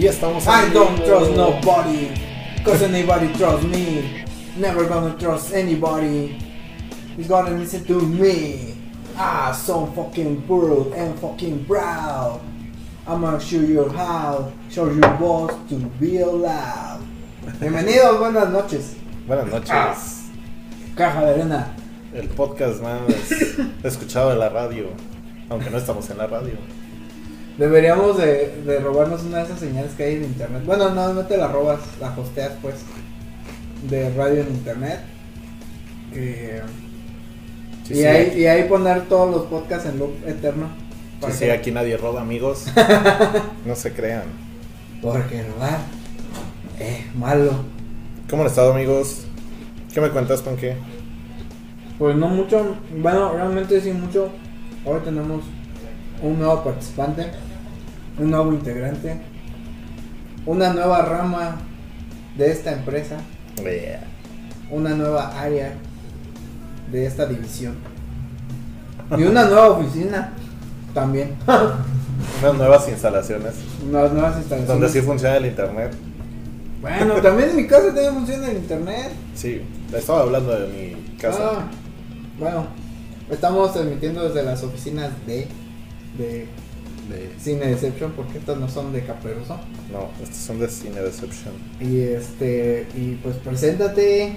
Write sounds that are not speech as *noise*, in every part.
Y estamos I don't vivo. trust nobody, cause anybody trusts me. Never gonna trust anybody. He's gonna listen to me. Ah, so fucking proud and fucking proud. I'm gonna show you how, show you what to be allowed. Bienvenidos, buenas noches. Buenas noches. Ah. Caja de arena. El podcast más *laughs* escuchado de la radio. Aunque no estamos en la radio. Deberíamos de, de robarnos una de esas señales que hay en internet. Bueno, no, no te la robas, la hosteas pues. De radio en internet. Eh, Sí, y, sí, ahí, aquí- y ahí poner todos los podcasts en loop eterno. Sí, sí, aquí nadie roba, amigos. *laughs* No se crean. Porque robar. Eh, malo. ¿Cómo han estado, amigos? ¿Qué me cuentas, con qué? Pues no mucho. Bueno, realmente sí mucho. Hoy tenemos un nuevo participante. Un nuevo integrante. Una nueva rama de esta empresa. una nueva área de esta división. Y una nueva oficina también. *laughs* Unas nuevas instalaciones. Unas nuevas instalaciones. Donde sí funciona el internet. Bueno, también en mi casa también funciona el internet. Sí, estaba hablando de mi casa. Ah, bueno, estamos transmitiendo desde las oficinas de, de De- Cine Deception, porque estas no son de Caperuso. No, estos son de Cine Deception. Y este, y pues preséntate.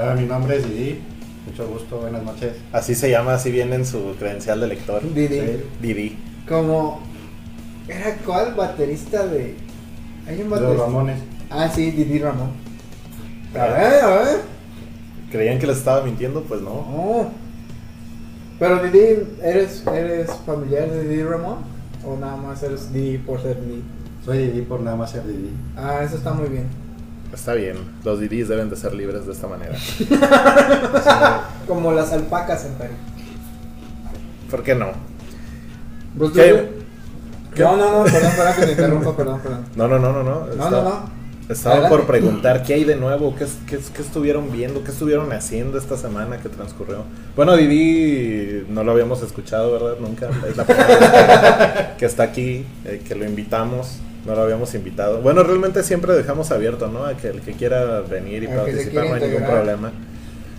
Hola, mi nombre es Didi. Mucho gusto, buenas noches. Así se llama, así viene en su credencial de lector. Didi. Sí. Didi. Como. ¿Era cuál baterista de.? Hay un Los baterista. Ramones. Ah, sí, Didi Ramón. A Ah. ver, a ver. ¿Creían que les estaba mintiendo? Pues no. Oh. Pero Didi, ¿eres, ¿eres familiar de Didi Ramón? ¿O nada más eres Didi por ser Didi? Soy Didi por nada más ser Didi. Ah, eso está muy bien. Está bien, los Didis deben de ser libres de esta manera. *laughs* Como las alpacas en Perú. ¿Por qué no? ¿Qué? No, no, no, perdón, perdón que te interrumpa, perdón, perdón. No, no, no, no, no. No, no, no. Estaba Adelante. por preguntar qué hay de nuevo, ¿Qué, es- qué, qué estuvieron viendo, qué estuvieron haciendo esta semana que transcurrió. Bueno, Didi no lo habíamos escuchado, ¿verdad? Nunca. Es la primera vez que, está aquí, eh, que lo invitamos. No lo habíamos invitado. Bueno, realmente siempre dejamos abierto, ¿no? A que el que quiera venir y participar no hay ningún problema.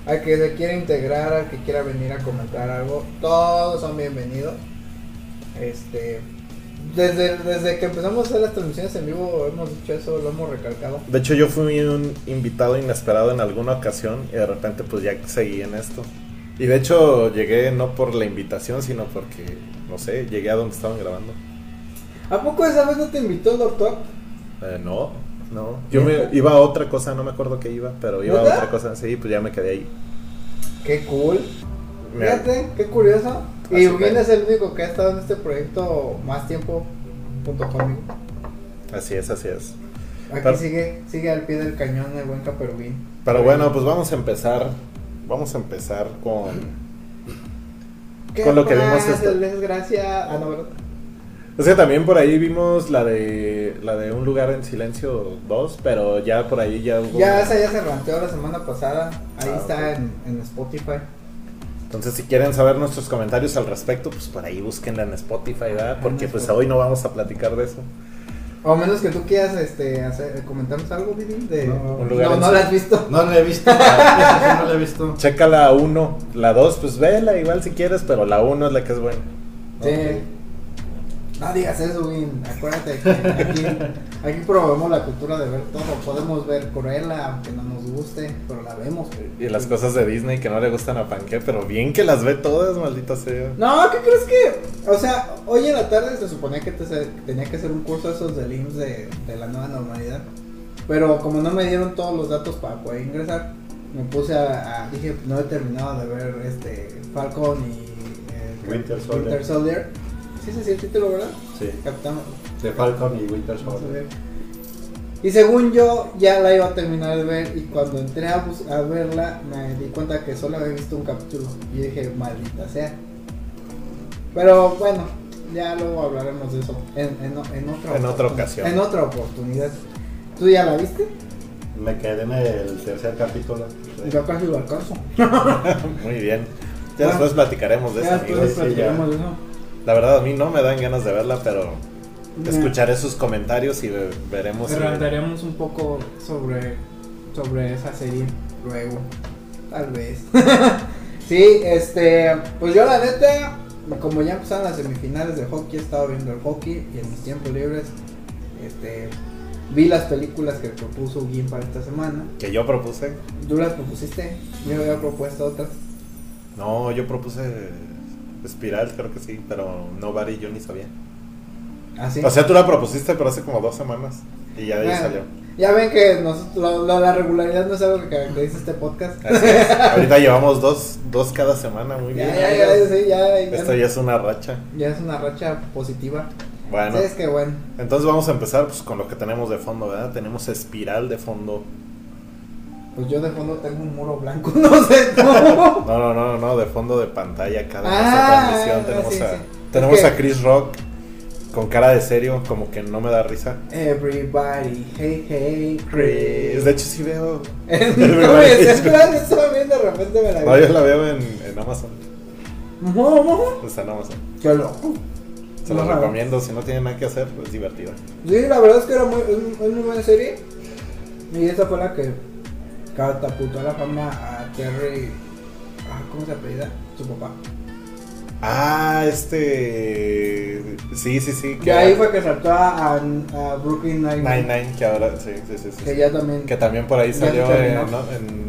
Al que se quiera integrar, al que quiera venir a comentar algo, todos son bienvenidos. Este, desde, desde que empezamos a hacer las transmisiones en vivo hemos dicho eso, lo hemos recalcado. De hecho, yo fui un invitado inesperado en alguna ocasión y de repente pues ya seguí en esto. Y de hecho llegué no por la invitación, sino porque, no sé, llegué a donde estaban grabando. ¿A poco esa vez no te invitó el doctor? Eh, no, no. Yo me iba a otra cosa, no me acuerdo qué iba, pero iba a otra cosa. Sí, pues ya me quedé ahí. Qué cool. Fíjate, qué curioso. Y fue. es el único que ha estado en este proyecto más tiempo junto conmigo. Así es, así es. Aquí Pero- sigue, sigue al pie del cañón el buen Caperubín. Pero bueno, pues vamos a empezar. Vamos a empezar con. ¿Qué con lo que vimos esta- desgracia? Ah, no, ¿verdad? O sea, también por ahí vimos la de la de Un lugar en silencio 2, pero ya por ahí ya hubo. Ya esa ya se ranteó la semana pasada. Ahí Ah, está en, en Spotify. Entonces, si quieren saber nuestros comentarios al respecto, pues por ahí búsquenla en Spotify, ¿verdad? Porque pues hoy no vamos a platicar de eso. O a menos que tú quieras este, hacer, comentarnos algo, Didi. De... No, Un lugar no, no la has visto. No la he visto. no la he visto. *laughs* Checa la 1, la 2, pues vela igual si quieres, pero la 1 es la que es buena. Sí. No digas eso, Win. Acuérdate que aquí, aquí promovemos la cultura de ver todo. Podemos ver Cruella, aunque no nos guste, pero la vemos. Y las cosas de Disney que no le gustan a Panque, pero bien que las ve todas, maldita sea. No, ¿qué crees que? O sea, hoy en la tarde se suponía que te- tenía que hacer un curso esos del IMSS de, de la nueva normalidad. Pero como no me dieron todos los datos para poder ingresar, me puse a. a- dije, no he terminado de ver este Falcon y. eh, Winter Soldier. Winter Soldier. Sí, sí, sí, el título, ¿verdad? Sí. Capitán. De Falcon y Winter Soldier. Y según yo, ya la iba a terminar de ver. Y cuando entré a, verla, me di cuenta que solo había visto un capítulo. Y dije, maldita sea. Pero bueno, ya luego hablaremos de eso en, en, en otra, En otra ocasión. En otra oportunidad. ¿Tú ya la viste? Me quedé en el tercer capítulo. Yo casi lo alcanzo. *laughs* Muy bien. Ya Bueno, después platicaremos de eso, Ya amigos. después sí, platicaremos de eso. La verdad, a mí no me dan ganas de verla, pero escucharé sus comentarios y ve- veremos. si- Rantaremos un poco sobre, sobre esa serie luego. Tal vez. *laughs* sí, este. Pues yo, la neta, como ya empezaron las semifinales de hockey, he estado viendo el hockey y en mis tiempos libres. Este. Vi las películas que propuso Gim para esta semana. Que yo propuse. ¿Tú las propusiste? Yo había propuesto otras. No, yo propuse Espiral, creo que sí, pero Nobody yo ni sabía. Así. O sea, tú la propusiste, pero hace como dos semanas. Y ya de ahí Bueno, salió. Ya ven que nosotros, lo- lo- la regularidad no es algo que caracteriza este podcast. Así es. Ahorita llevamos dos, dos cada semana, muy Ya, bien. ya, ya, sí, ya, ya, Esto ya es una racha. ya es una racha positiva. Bueno, Sí, es que bueno. entonces vamos a empezar pues, con lo que tenemos de fondo, ¿verdad? Tenemos Espiral de fondo. Pues yo de fondo tengo un muro blanco, *laughs* no sé cómo. No, no, no, no, de fondo de pantalla cada Ah, transmisión. Tenemos, sí, a, sí. tenemos a Chris Rock con cara de serio, como que no me da risa. Everybody, hey, hey, Chris. De hecho, sí veo. *laughs* ¿Cómo es? Es que la estaba viendo de repente me la No, yo la veo en, en Amazon. vi. Está en Amazon. Qué loco. Se lo Ajá. recomiendo, si no tiene nada que hacer, es divertida. Sí, la verdad es que era muy, es, es muy buena serie. Y esa fue la que catapultó a la fama a Terry. Ah, ¿Cómo se apellida? Su papá. Ah, este. Sí, sí, sí. Que ahí fue que saltó a, Brooklyn Nine-Nine. Nine que ahora. Sí, sí, sí. sí. Que ya también. Que también por ahí salió en, ¿no? en-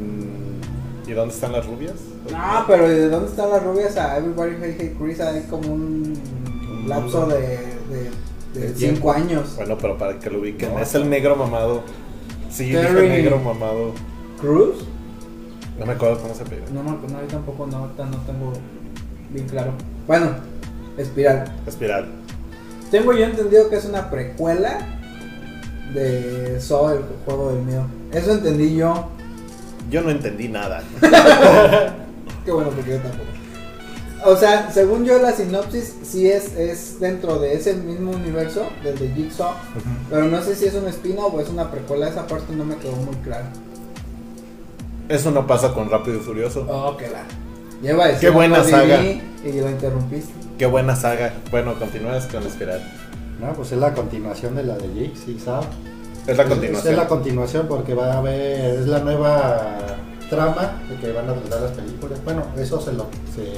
¿Y dónde están las rubias? Ah, pero ¿de dónde están las rubias a Everybody Hate Hate Chris? Hay como un Un lapso de, de, cinco años. Bueno, pero para que lo ubiquen. No. Es el negro mamado. Sí, dije Terry- negro mamado. ¿Cruz? No me acuerdo cómo se pide. No, no, no, yo tampoco no, no tengo bien claro. Bueno, Espiral. Espiral. Tengo yo entendido que es una precuela de Saw, el juego del miedo. Eso entendí yo. Yo no entendí nada. *laughs* Qué bueno, porque yo tampoco. O sea, según yo, la sinopsis sí es, es dentro de ese mismo universo, del de Jigsaw. Pero no sé si es un spin-off o es una precuela. Esa parte no me quedó muy clara. Eso no pasa con Rápido y Furioso. Oh, que la. Lleva a decir Qué buena saga. Y lo interrumpiste. Qué buena saga. Bueno, continúas con Espiral. No, pues es la continuación de la de Jake, sí, ¿sabes? Es la Es, continuación. es la continuación porque va a haber, es la nueva trama de que van a tratar las películas. Bueno, eso se lo se,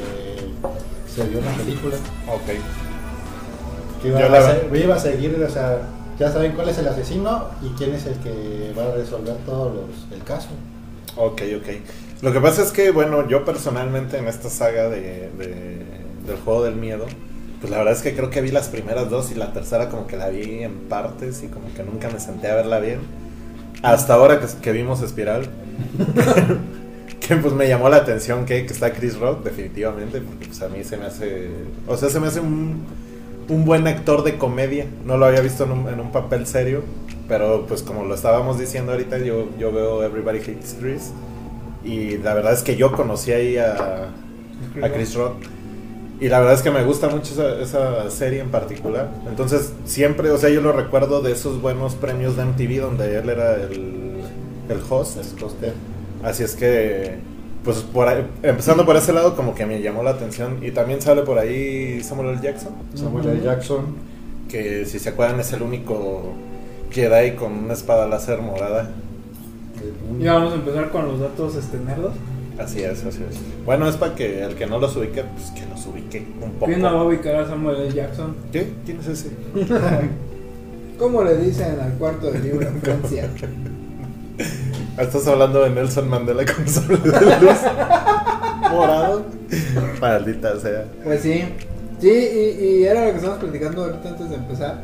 se vio en la película. Ok. Que iba, Yo a, la- se- iba a seguir, o sea, ya saben cuál es el asesino y quién es el que va a resolver todos los, el caso. Ok, ok. Lo que pasa es que, bueno, yo personalmente en esta saga de, de- del juego del miedo, pues la verdad es que creo que vi las primeras dos y la tercera como que la vi en partes y como que nunca me senté a verla bien. Hasta ahora que, que vimos Espiral, *laughs* que pues me llamó la atención que, que está Chris Rock, definitivamente, porque pues a mí se me hace, o sea, se me hace un, un buen actor de comedia. No lo había visto en un, en un papel serio, pero pues como lo estábamos diciendo ahorita, yo, yo veo Everybody Hates Chris. Y la verdad es que yo conocí ahí a, a Chris Rock. Y la verdad es que me gusta mucho esa, esa serie en particular. Entonces, siempre, o sea, yo lo recuerdo de esos buenos premios de MTV donde él era el, el host. El coste. Así es que, pues, por ahí- empezando por ese lado, como que me llamó la atención. Y también sale por ahí Samuel L. Jackson, Samuel L. Jackson. que si se acuerdan es el único Jedi con una espada láser morada. Ya vamos a empezar con los datos este, nerdos. Así es, así es. Bueno, es para que el que no los ubique, pues que los ubique un poco. ¿Quién no va a ubicar a Samuel L. Jackson? ¿Qué? ¿Quién es ese? *laughs* ¿Cómo le dicen al cuarto de libro en Francia? *laughs* Estás hablando de Nelson Mandela con sable *laughs* de luz morado. Maldita sea. Pues sí. Sí, y, y era lo que estábamos platicando ahorita antes de empezar.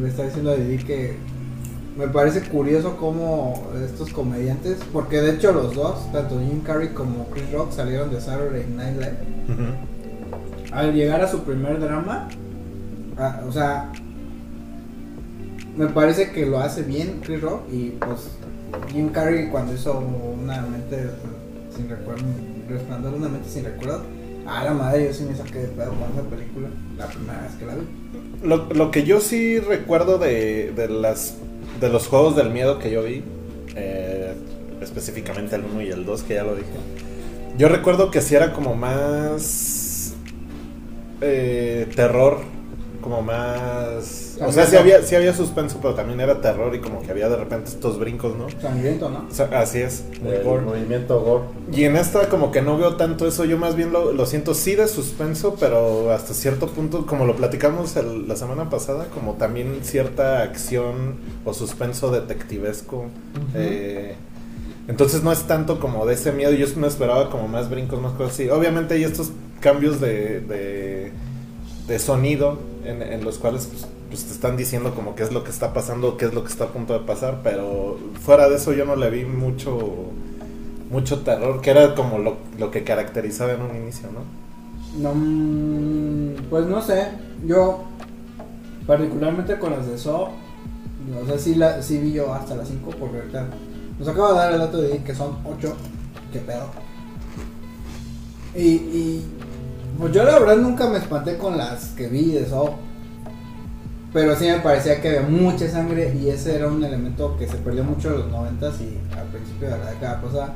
Le estaba diciendo a Didi que me parece curioso cómo estos comediantes, porque de hecho los dos, tanto Jim Carrey como Chris Rock, salieron de Saturday Night Live. Al llegar a su primer drama, o sea, me parece que lo hace bien Chris Rock y pues Jim Carrey cuando hizo una mente sin recuerdo, resplandor una mente sin recuerdo, a la madre yo sí me saqué de pedo con esa película la primera vez que la vi. Lo, lo que yo sí recuerdo de, de las de los juegos del miedo que yo vi, eh, específicamente el 1 y el 2, que ya lo dije, yo recuerdo que sí era como más eh, terror como más... O sea, sí había, sí había suspenso, pero también era terror y como que había de repente estos brincos, ¿no? Sangriento, ¿no? O sea, así es, muy El gore. movimiento gore. Y en esta como que no veo tanto eso, yo más bien lo, lo siento sí de suspenso, pero hasta cierto punto, como lo platicamos el- la semana pasada, como también cierta acción o suspenso detectivesco. eh, entonces no es tanto como de ese miedo, yo me esperaba como más brincos, más cosas así. Obviamente hay estos cambios de, de, de sonido en, en los cuales pues, pues, te están diciendo como qué es lo que está pasando, qué es lo que está a punto de pasar, pero fuera de eso yo no le vi mucho mucho terror, que era como lo, lo que caracterizaba en un inicio, ¿no? No, mm, pues no sé, yo particularmente con las de So, o sea, sí, la, sí vi yo hasta las 5 porque ahorita nos acaba de dar el dato de que son 8, qué pedo. Y, y pues yo la verdad nunca me espanté con las que vi de So, pero sí me parecía que había mucha sangre y ese era un elemento que se perdió mucho en los 90 y al principio de la década pasada.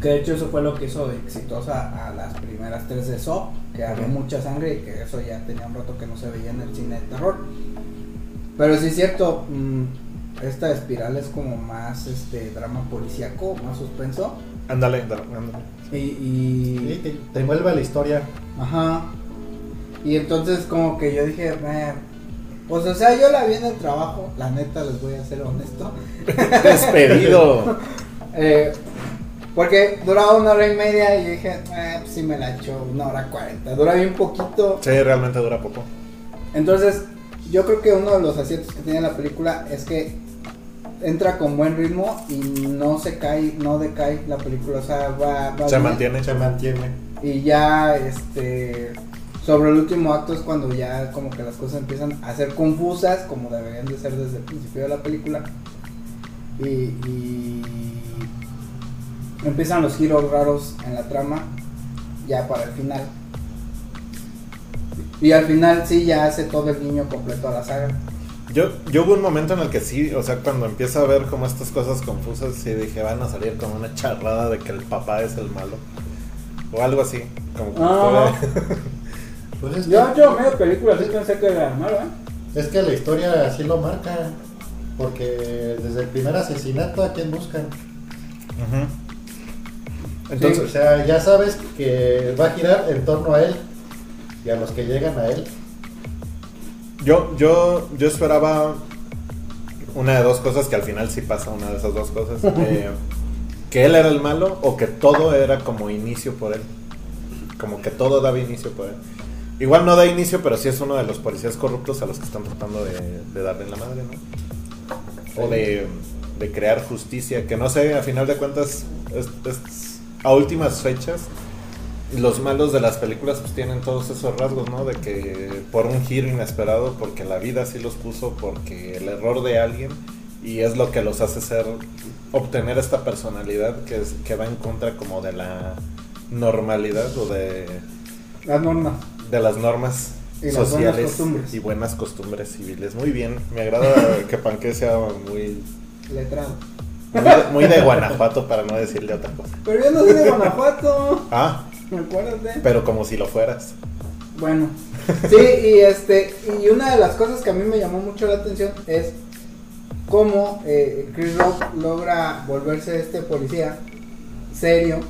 Que de hecho eso fue lo que hizo exitosa a las primeras tres de Saw, que había mucha sangre y que eso ya tenía un rato que no se veía en el cine de terror. Pero sí es cierto, mm, esta espiral es como más este drama policíaco, más suspenso. Ándale, ándale, ándale. Y, Y y te, te envuelve la historia. ajá. Y entonces como que yo dije, "Eh, pues o sea, yo la vi en el trabajo, la neta les voy a ser honesto. *laughs* Despedido. *laughs* Eh, porque duraba una hora y media y dije, eh, pues sí me la echo una hora cuarenta. Dura bien poquito. Sí, realmente dura poco. Entonces, yo creo que uno de los aciertos que tiene la película es que entra con buen ritmo y no se cae, no decae la película. O sea, va, va Se bien. mantiene. Se mantiene. Y ya, este, sobre el último acto es cuando ya como que las cosas empiezan a ser confusas, como deberían de ser desde el principio de la película. Y, y empiezan los giros raros en la trama, ya para el final. Y al final sí ya hace todo el guiño completo a la saga. Yo, yo hubo un momento en el que sí, o sea, cuando empiezo a ver como estas cosas confusas, sí dije, van a salir como una charrada de que el papá es el malo. O algo así. Como que Ah. *laughs* Pues es, Yo, que, yo, medio película sí pensé que era malo, ¿eh? es que la historia así lo marca. Porque desde el primer asesinato, ¿a quién buscan? Entonces, o sea, ya sabes que va a girar en torno a él y a los que llegan a él. Yo, yo, yo esperaba una de dos cosas que al final sí pasa una de esas dos cosas. *laughs* eh, que él era el malo o que todo era como inicio por él. Como que todo daba inicio por él. Igual no da inicio, pero sí es uno de los policías corruptos a los que están tratando de, de darle en la madre, ¿no? O de, de crear justicia, que no sé, a final de cuentas, es- es- a últimas fechas, los malos de las películas pues tienen todos esos rasgos, ¿no? De que por un giro inesperado, porque la vida sí los puso, porque el error de alguien, y es lo que los hace ser, obtener esta personalidad que, es, que va en contra como de la normalidad o de, Las normas. De las normas Y las buenas sociales y buenas costumbres civiles. Muy bien, me agrada *laughs* que Panque sea muy, Letrado. muy, de, muy de Guanajuato para no decirle otra cosa. Pero yo no soy de Guanajuato. *laughs* Ah, Acuérdate. pero como si lo fueras. Bueno, *laughs* sí, y este, y una de las cosas que a mí me llamó mucho la atención es cómo eh, Chris Rock logra volverse este policía serio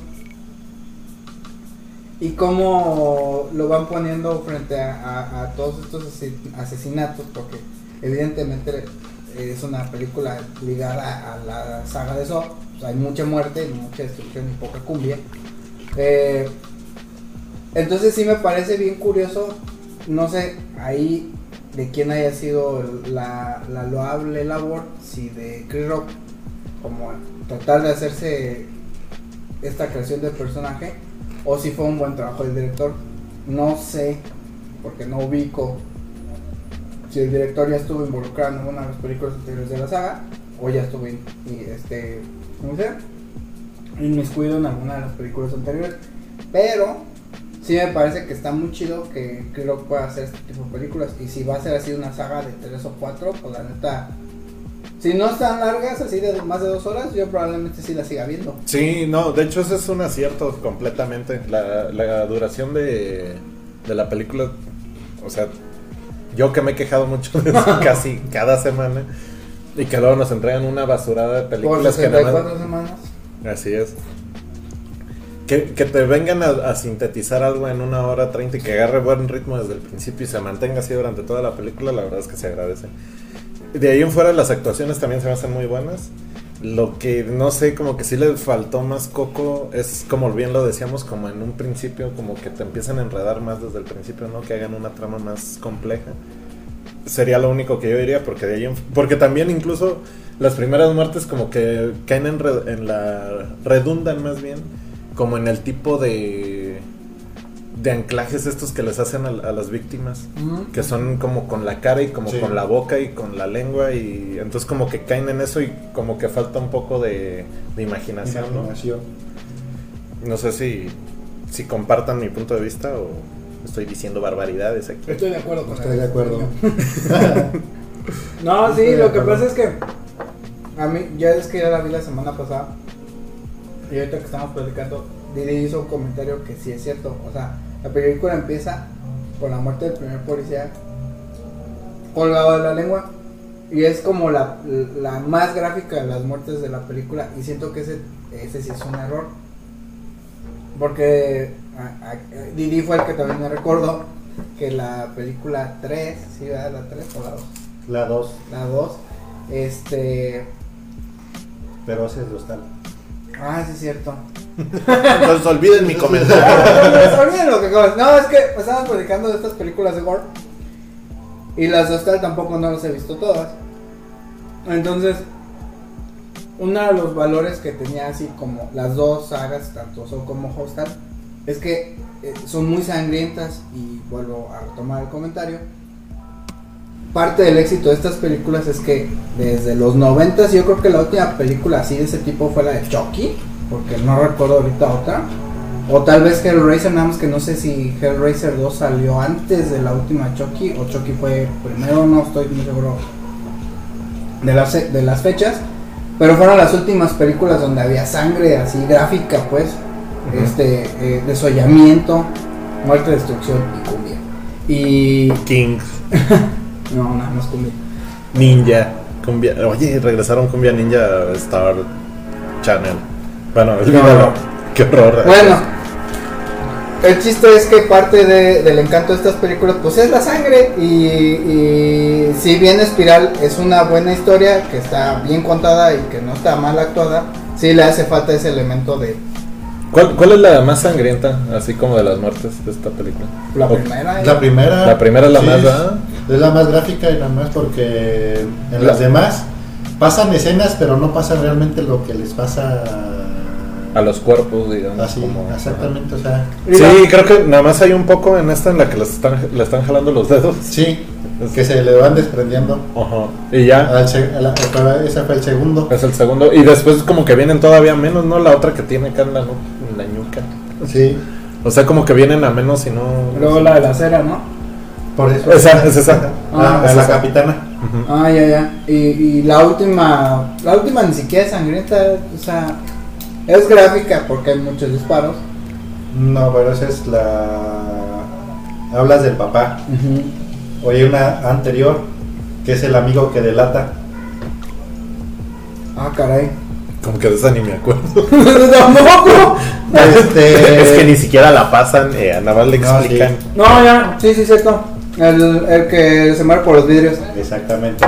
y cómo lo van poniendo frente a, todos estos ase- asesinatos, porque evidentemente es una película ligada a la saga de Saw, sea, hay mucha muerte, mucha destrucción y poca cumbia. Eh, entonces sí me parece bien curioso, no sé, ahí de quién haya sido la, la loable labor, si de Chris Rock, como tratar de hacerse esta creación del personaje, o si fue un buen trabajo del director. No sé, porque no ubico si el director ya estuvo involucrado en una de las películas anteriores de la saga, o ya estuvo in- y, este, ¿cómo inmiscuido en alguna de las películas anteriores. Pero sí me parece que está muy chido que creo que pueda hacer este tipo de películas. Y si va a ser así una saga de tres o cuatro, pues la neta. Si no están largas, así de más de dos horas, yo probablemente sí la siga viendo. Sí, no, de hecho ese es un acierto completamente. La, la duración de, de la película, o sea, Yo que me he quejado mucho de eso *laughs* casi cada semana. Y que luego nos entregan una basurada de películas que nada más- 64 semanas. Así es. Que, que te vengan a, a sintetizar algo en una hora treinta y que agarre buen ritmo desde el principio y se mantenga así durante toda la película, la verdad es que se agradece. De ahí en fuera las actuaciones también se me hacen muy buenas. Lo que no sé, como que sí le faltó más coco, es como bien lo decíamos, como en un principio, como que te empiezan a enredar más desde el principio, ¿no? Que hagan una trama más compleja. Sería lo único que yo diría, porque de ahí en- porque también incluso las primeras muertes como que caen en, re- en la... redundan más bien, como en el tipo de... de anclajes estos que les hacen a, a las víctimas que son como con la cara y como Sí. con la boca y con la lengua y entonces como que caen en eso y como que falta un poco de, de imaginación, ¿no? Imaginación. No sé si, si compartan mi punto de vista o estoy diciendo barbaridades aquí. Estoy de acuerdo con Estoy de acuerdo. *laughs* No, sí, Estoy lo que pasa es que a mí, ya es que ya la vi la semana pasada y ahorita que estamos platicando, Didi hizo un comentario que sí es cierto. O sea, la película empieza con la muerte del primer policía colgado de la lengua y es como la, la más gráfica de las muertes de la película y siento que ese, ese sí es un error. Porque a- a- Didi fue el que también me recordó que la película 3, ¿sí, verdad? La 3 o la 2 La 2, la 2. Este. pero ese es hostal. Ah, sí, es cierto. Entonces olviden mi comentario. *laughs* Olviden lo que No, es que estábamos platicando de estas películas de gore. Y las de Hostal tampoco no las he visto todas. Entonces, uno de los valores que tenía así como las dos sagas, tanto Soul como Hostal, es que eh, son muy sangrientas. Y vuelvo a retomar el comentario. Parte del éxito de estas películas es que desde los 90 yo creo que la última película así de ese tipo fue la de Chucky, porque no recuerdo ahorita otra. O tal vez Hellraiser, nada más que no sé si Hellraiser 2 salió antes de la última Chucky o Chucky fue primero, no estoy muy seguro de las, de las fechas. Pero fueron las últimas películas donde había sangre así gráfica, pues, este, eh, desollamiento, muerte, destrucción y cumbia. Y King, *laughs* no, nada más cumbia. Ninja, Cumbia. Oye, regresaron Cumbia Ninja a Star Channel. Bueno, olvídalo. Qué horror. Bueno, el chiste es que parte de- del encanto de estas películas pues es la sangre y, y si bien Espiral es una buena historia que está bien contada y que no está mal actuada, sí le hace falta ese elemento de ¿Cuál, ¿Cuál es la más sangrienta, así como de las muertes de esta película? la O- primera. La primera. La primera es la sí, más, ¿verdad? Es la más gráfica y nada más porque en La- las demás pasan escenas, pero no pasa realmente lo que les pasa A los cuerpos, digamos. así. como- exactamente, o sea, Sí, la- creo que nada más hay un poco en esta en la que les están, le están jalando los dedos. sí, que se le van desprendiendo. Ajá. Y ya. A la- ese fue el segundo. Es el segundo. Y después como que vienen todavía menos, ¿no? La otra que tiene acá en la, en la ñuca. Sí, O sea, como que vienen a menos y no... Luego la de la cera, ¿no? por eso. Esa, es esa. Ah, Ah, a la esa. capitana. Ujú. Ah, ya, ya. Y, y la última, la última ni siquiera es sangrienta, o sea, es gráfica porque hay muchos disparos. No, pero esa es la. Hablas del papá. O hay una anterior, que es el amigo que delata. Ah, caray. Como que de esa ni me acuerdo. *laughs* Tampoco. Este, es que ni siquiera la pasan, eh, nada más le No, explican. sí. No, ya, sí, sí, cierto. El, el que se muere por los vidrios. Exactamente.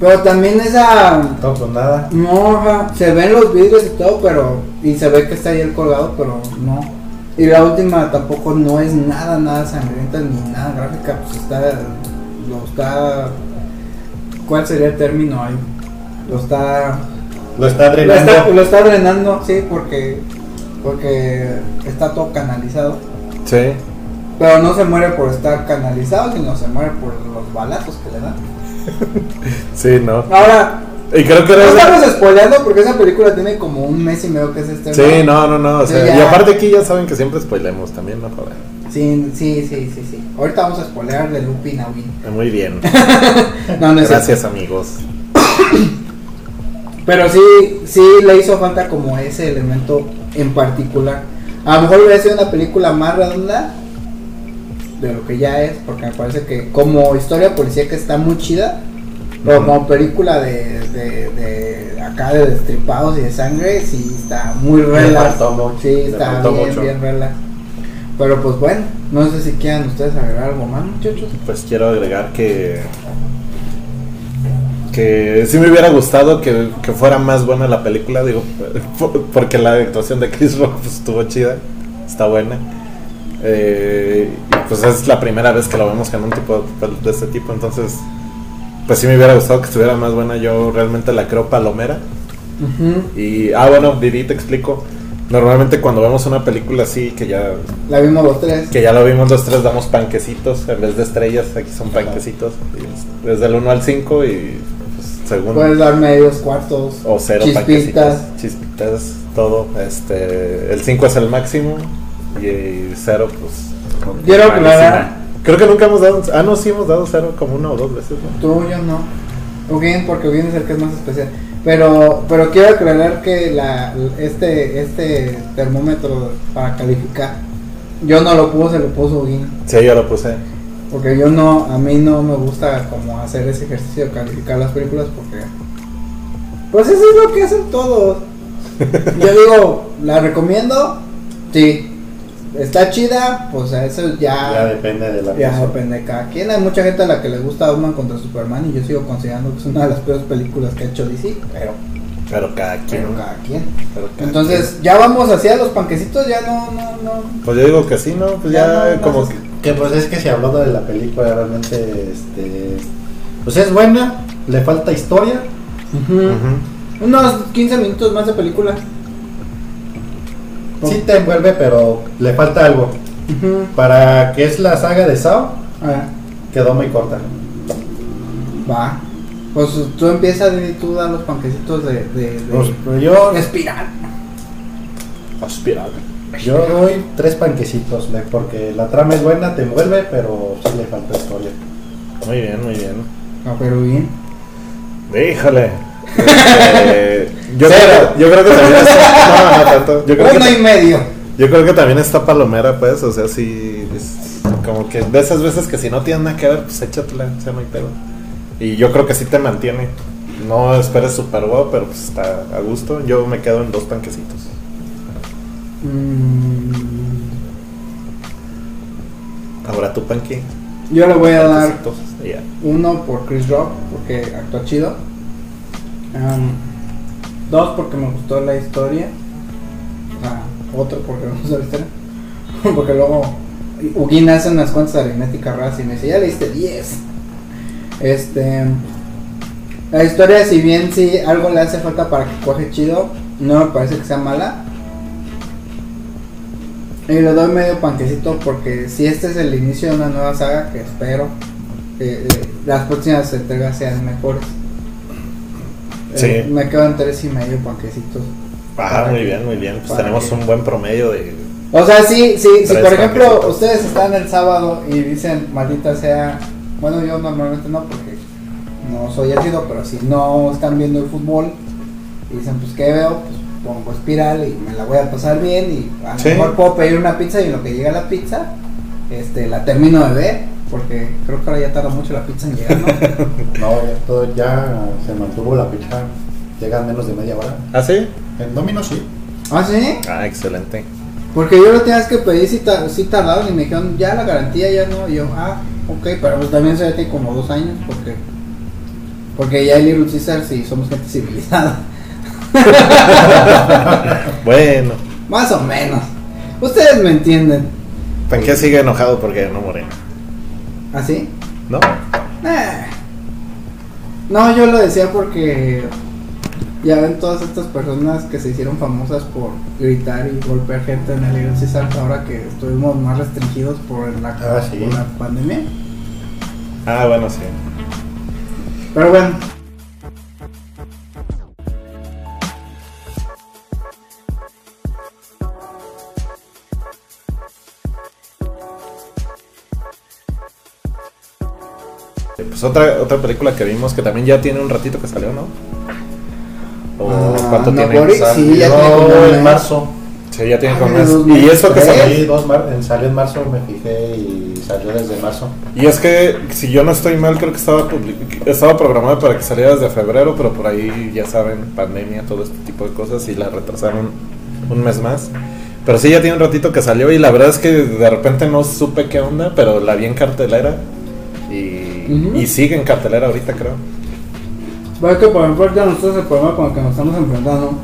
Pero también esa. No, pues nada. No, ajá, se ven los vidrios y todo, pero. Y se ve que está ahí el colgado, pero no. Y la última tampoco no es nada, nada sangrienta ni nada gráfica, pues está. Lo está. ¿Cuál sería el término ahí? Lo está. Lo está Lo drenando. está, lo está drenando, sí, porque. Porque está todo canalizado. Sí. Pero no se muere por estar canalizado, sino se muere por los balazos que le dan. *laughs* Sí, no. Ahora, Y creo que no estamos spoileando porque esa película tiene como un mes y medio que se estrenó. Sí, no, no, no. O sea, ya. y aparte aquí ya saben que siempre spoilemos también, no joder. Sí, sí, sí, sí, sí. Ahorita vamos a spoilear de Lupin a Win. Muy bien. *laughs* No, no es. Gracias, amigos. *coughs* Pero sí, sí le hizo falta como ese elemento en particular. A lo mejor hubiera sido una película más redonda de lo que ya es, porque me parece que como historia policíaca está muy chida, pero como película de, de, de acá de destripados y de sangre, sí está muy relax. Sí, está bien, mucho. bien relax. Pero pues bueno, no sé si quieran ustedes agregar algo más, muchachos. Pues quiero agregar que. Que sí me hubiera gustado que, que fuera más buena la película, digo, *laughs* porque la actuación de Chris Rock pues, estuvo chida, está buena. Eh, y pues es la primera vez que lo vemos en un tipo de papel de este tipo, entonces, pues sí me hubiera gustado que estuviera más buena. Yo realmente la creo palomera. Y, ah, bueno, Didi, te explico. Normalmente cuando vemos una película así, que ya La vimos los tres. que ya lo vimos los tres, damos panquecitos en vez de estrellas. Aquí son panquecitos. y Desde el 1 al 5 y pues, según. Puedes dar medios, cuartos, o cero chispitas. panquecitos. Chispitas, todo. Este, el 5 es el máximo. Y 0, pues. Quiero malísima. aclarar, Creo que nunca hemos dado. Ah, no, sí hemos dado 0 como una o dos veces. ¿no? tú yo no. Bien, porque bien es el que es más especial. Pero, pero quiero aclarar que la, este, este termómetro para calificar, yo no lo puse, lo puso Guin. Sí, yo lo puse. Porque yo no, a mí no me gusta como hacer ese ejercicio de calificar las películas porque... Pues eso es lo que hacen todos. *laughs* Yo digo, ¿la recomiendo? Sí. ¿Está chida? Pues eso Ya ya... depende de la Ya persona. depende de cada quien. Hay mucha gente a la que le gusta Batman contra Superman y yo sigo considerando que es una de las peores películas que ha hecho DC. Pero, Pero cada quien. pero cada quien. pero cada Entonces, ya vamos hacia los panquecitos, ya no, no, no. Pues yo digo que sí, ¿no? Pues Ya ya, no, como no, que. Que pues es que si hablando de la película realmente este pues es buena, le falta historia. Ujú. Unos 15 minutos más de película. Sí te envuelve, pero le falta algo. Para que es la saga de Saw, Ah, quedó muy corta. va. Pues tú empiezas y tú das los panquecitos de, de, de, Pues, pero yo, de espiral. Aspirar. yo doy tres panquecitos, le- porque la trama es buena, te envuelve, pero sí le falta historia. Muy bien, muy bien. No, pero bien. Híjole. Este, yo, creo, yo creo que también está. No, no tanto. Yo creo, Uno y medio. yo creo que también está palomera, pues. O sea, es como que de esas veces que si no tiene nada que ver, pues échatela. O sea, no hay pedo. Y yo creo que sí te mantiene. No esperes super guau, pero pues está a gusto. Yo me quedo en dos panquecitos. Mm, Ahora tu panque. yo le voy a dar uno por Chris Rock, porque actuó chido. Am, dos porque me gustó la historia. Sea, otro porque me gustó la historia. porque luego Ugin hace unas cuentas aritméticas raras y me dice, ya le diste 10. Este. La historia, si bien sí algo le hace falta para que coge chido, no me parece que sea mala. Y le doy medio panquecito porque si este es el inicio de una nueva saga que espero que eh, las próximas entregas sean mejores. Eh, Sí. me quedo en tres y medio panquecitos. Ajá, muy bien, muy bien. Pues tenemos que- un buen promedio de. O sea, sí, sí, si por ejemplo panquecitos. ustedes están el sábado y dicen, maldita sea, bueno, yo normalmente no porque no soy ácido, pero si no están viendo el fútbol y dicen, pues, ¿qué veo? Pues pongo espiral y me la voy a pasar bien y a lo Sí. mejor puedo pedir una pizza y en lo que llega la pizza, este, la termino de ver, porque creo que ahora ya tarda mucho la pizza en llegar, ¿no? *laughs* No, ya, todo, ya se mantuvo la pizza, llega en menos de media hora. ¿Ah, sí? En Domino sí. ¿Ah, sí? Ah, excelente. Porque yo lo tenías que pedir si, si tardaron y me dijeron, ya la garantía, ya no. Y yo, ah, ok, pero pues también se tiene como dos años porque porque ya hay Little Caesar sí somos gente civilizada. *laughs* Bueno, Más o menos. Ustedes me entienden. Panque sigue enojado porque no morena. ¿Así? ¿No? Eh. No, yo lo decía porque ya ven todas estas personas que se hicieron famosas por gritar y golpear gente en el Little Caesar ahora que estuvimos más restringidos por la, Ah, sí. por la pandemia. Ah, bueno, sí. Pero bueno, otra, otra película que vimos que también ya tiene un ratito que salió, ¿no? ¿O Ah, cuánto no, tiene? Boris, sí, ya tiene como un en marzo. Sí, ya tiene Ah, como dos Y eso que meses. salió. Sí, dos mar- en- salió en marzo, me fijé y salió desde marzo. Y es que, si yo no estoy mal, creo que estaba, public- estaba programado para que saliera desde febrero, pero por ahí, ya saben, pandemia, todo este tipo de cosas, y la retrasaron un mes más. Pero sí, ya tiene un ratito que salió, y la verdad es que de repente no supe qué onda, pero la vi en cartelera, y, Y sigue en cartelera ahorita, creo. Es que, por ejemplo, ahorita nosotros el problema con el que nos estamos enfrentando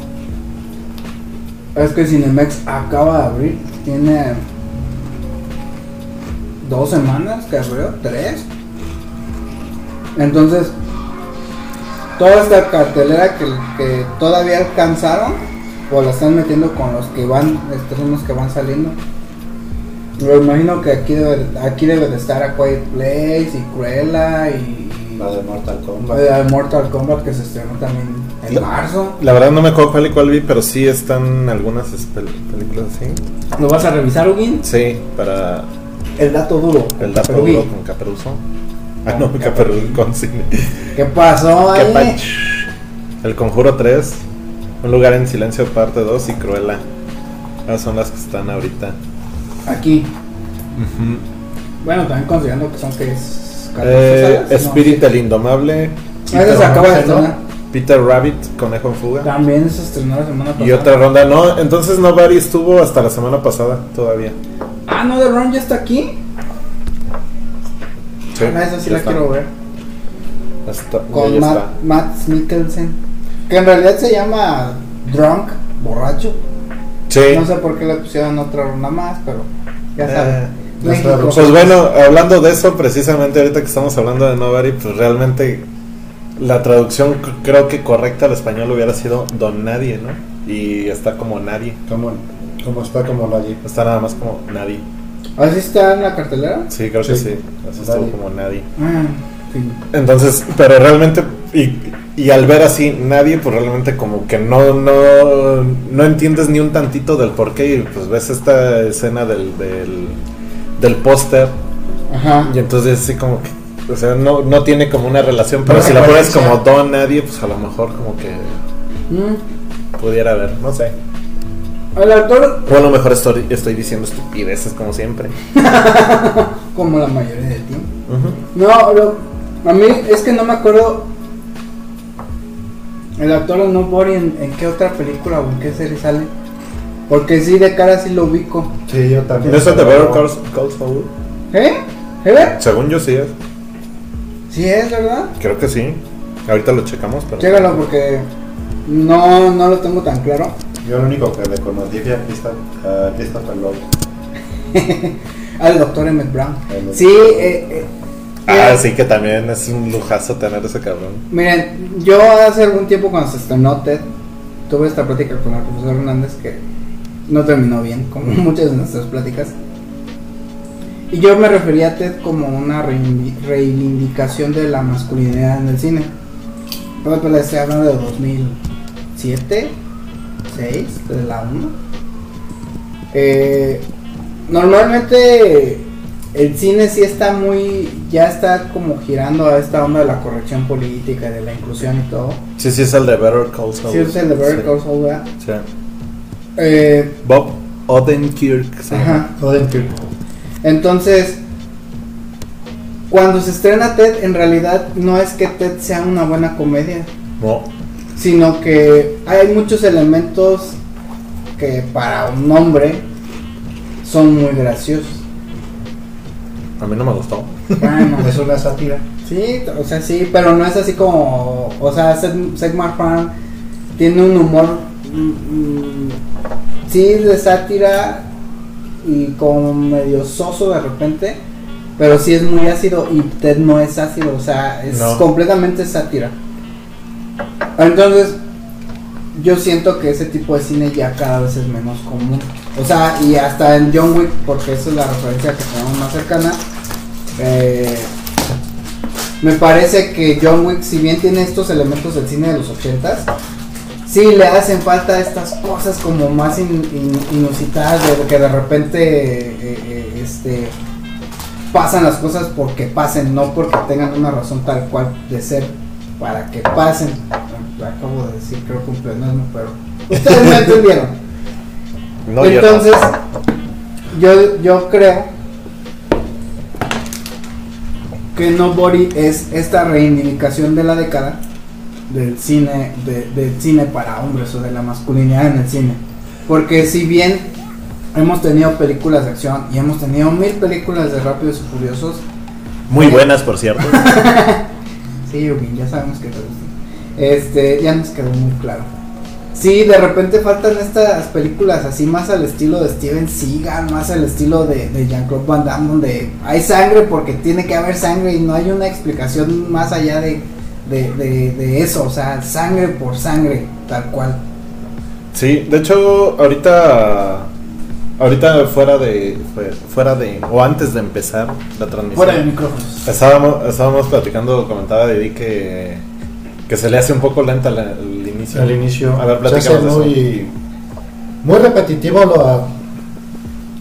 es que Cinemex acaba de abrir, tiene dos semanas que abrió, tres. Entonces, toda esta cartelera que, que todavía alcanzaron, o la están metiendo con los que van, estos son los que van saliendo. Me imagino que aquí debe, aquí debe de estar A Quiet Place y Cruella y, La de Mortal Kombat. la de Mortal Kombat que se estrenó también en La- marzo. La verdad no me acuerdo cuál y cuál vi, pero sí están algunas es- pel- películas así. ¿Lo vas a revisar, Ugin? Sí, para El dato duro. el dato duro con Caperuso. Ah, no, Caperuso con cine. ¿Qué pasó ¿Qué ahí? El Conjuro 3, Un lugar en silencio parte 2 y Cruella. Esas son las que están ahorita. Aquí. Bueno, también considerando que son que es 14 Eh. Spirit el Indomable, Ah, esa se acaba de. Peter Rabbit, Conejo en Fuga. También se estrenó la semana pasada. Y otra ronda, no, entonces Nobody estuvo hasta la semana pasada todavía. Ah, no, The Run ya está aquí. Sí, ah, esa sí la está. quiero ver. Está- Con Matt. Matt Mikkelsen. Que en realidad se llama Drunk, borracho. Sí. No sé por qué le pusieron otra ronda más, pero ya Eh, saben. las México. traducciones. Pues bueno, hablando de eso, precisamente ahorita que estamos hablando de Nobody, pues realmente la traducción creo que correcta al español hubiera sido Don Nadie, ¿no? Y está como Nadie. ¿Cómo, cómo está como allí? Está nada más como Nadie. ¿Así está en la cartelera? Sí, creo que Sí. sí. Así estuvo Nadie. como Nadie. Ah, sí. Entonces, pero realmente, y, y al ver así nadie, pues realmente como que no, no, no entiendes ni un tantito del por qué, y pues ves esta escena del, del, del póster, y entonces así como que, o sea, no, no tiene como una relación, pero si la pones como don nadie, pues a lo mejor como que Mm. pudiera haber, no sé. El O a lo mejor estoy, estoy diciendo estupideces como siempre. *laughs* como la mayoría de ti. Ujú. No, lo- a mí es que no me acuerdo. El actor de Nobody en, en qué otra película o en qué serie sale. Porque sí, de cara sí lo ubico. Sí, yo también. ¿No es el de Better Call Call Saul? ¿Eh? ¿Eh? Según yo sí es. Sí es, ¿verdad? Creo que sí. Ahorita lo checamos, pero... Chécalo porque no, no lo tengo tan claro. Yo lo único que le conocí fue a Christopher, Lloyd. *laughs* Al doctor Emmett Brown. Sí, eh, eh, Ah, sí, que también es un lujazo tener ese cabrón. Miren, yo hace algún tiempo cuando se estrenó TED, tuve esta plática con el profesor Hernández que no terminó bien, como *laughs* muchas de nuestras pláticas. Y yo me refería a TED como una reivindicación de la masculinidad en el cine. Pero pues estoy hablando de 2007, 6, de la 1. Eh, normalmente el cine sí está muy, ya está como girando a esta onda de la corrección política, de la inclusión y todo. Sí, sí, es el de Better Call Saul. Sí, es el de Better Sí. Call Saul, ¿verdad? Sí. Eh, Bob Odenkirk. llama. ajá. Odenkirk. Entonces, cuando se estrena Ted, en realidad no es que Ted sea una buena comedia, No. sino que hay muchos elementos que para un hombre son muy graciosos. A mí no me gustó. Bueno, *laughs* Es una sátira. sí, o sea, sí, pero no es así como, o sea, Seth, Seth MacFarlane tiene un humor, mm, mm, sí, de sátira y como medio soso de repente, pero sí es muy ácido y Ted no es ácido, o sea, es No. completamente sátira. Entonces, yo siento que ese tipo de cine ya cada vez es menos común. O sea, y hasta en John Wick, porque esa es la referencia que tenemos más cercana, eh, me parece que John Wick, si bien tiene estos elementos del cine de los ochentas, sí le hacen falta estas cosas como más in- in- inusitadas, de que de repente eh, eh, este, pasan las cosas porque pasen, no porque tengan una razón tal cual de ser para que pasen. Acabo de decir, creo que un pleonasmo, pero ustedes me entendieron. No. Entonces, yo, yo creo que Nobody es esta reivindicación de la década del cine, de- del cine para hombres o de la masculinidad en el cine. Porque si bien hemos tenido películas de acción y hemos tenido mil películas de Rápidos y Furiosos, Muy buenas, por cierto. *laughs* Sí, Yubin, ya sabemos que te gustan. Este, ya nos quedó muy claro. Sí, de repente faltan estas películas así más al estilo de Steven Seagal, más al estilo de, de Jean-Claude Van Damme, donde hay sangre porque tiene que haber sangre y no hay una explicación más allá de, de, de- de eso, o sea, sangre por sangre, tal cual. Sí, de hecho, ahorita. Ahorita fuera de. fue- Fuera de. O antes de empezar la transmisión. Fuera de micrófonos. Estábamos, estábamos platicando, comentaba Didi que, que se le hace un poco lenta la- el inicio. Al inicio A ver, se hace platicamos de eso. muy, muy repetitivo lo,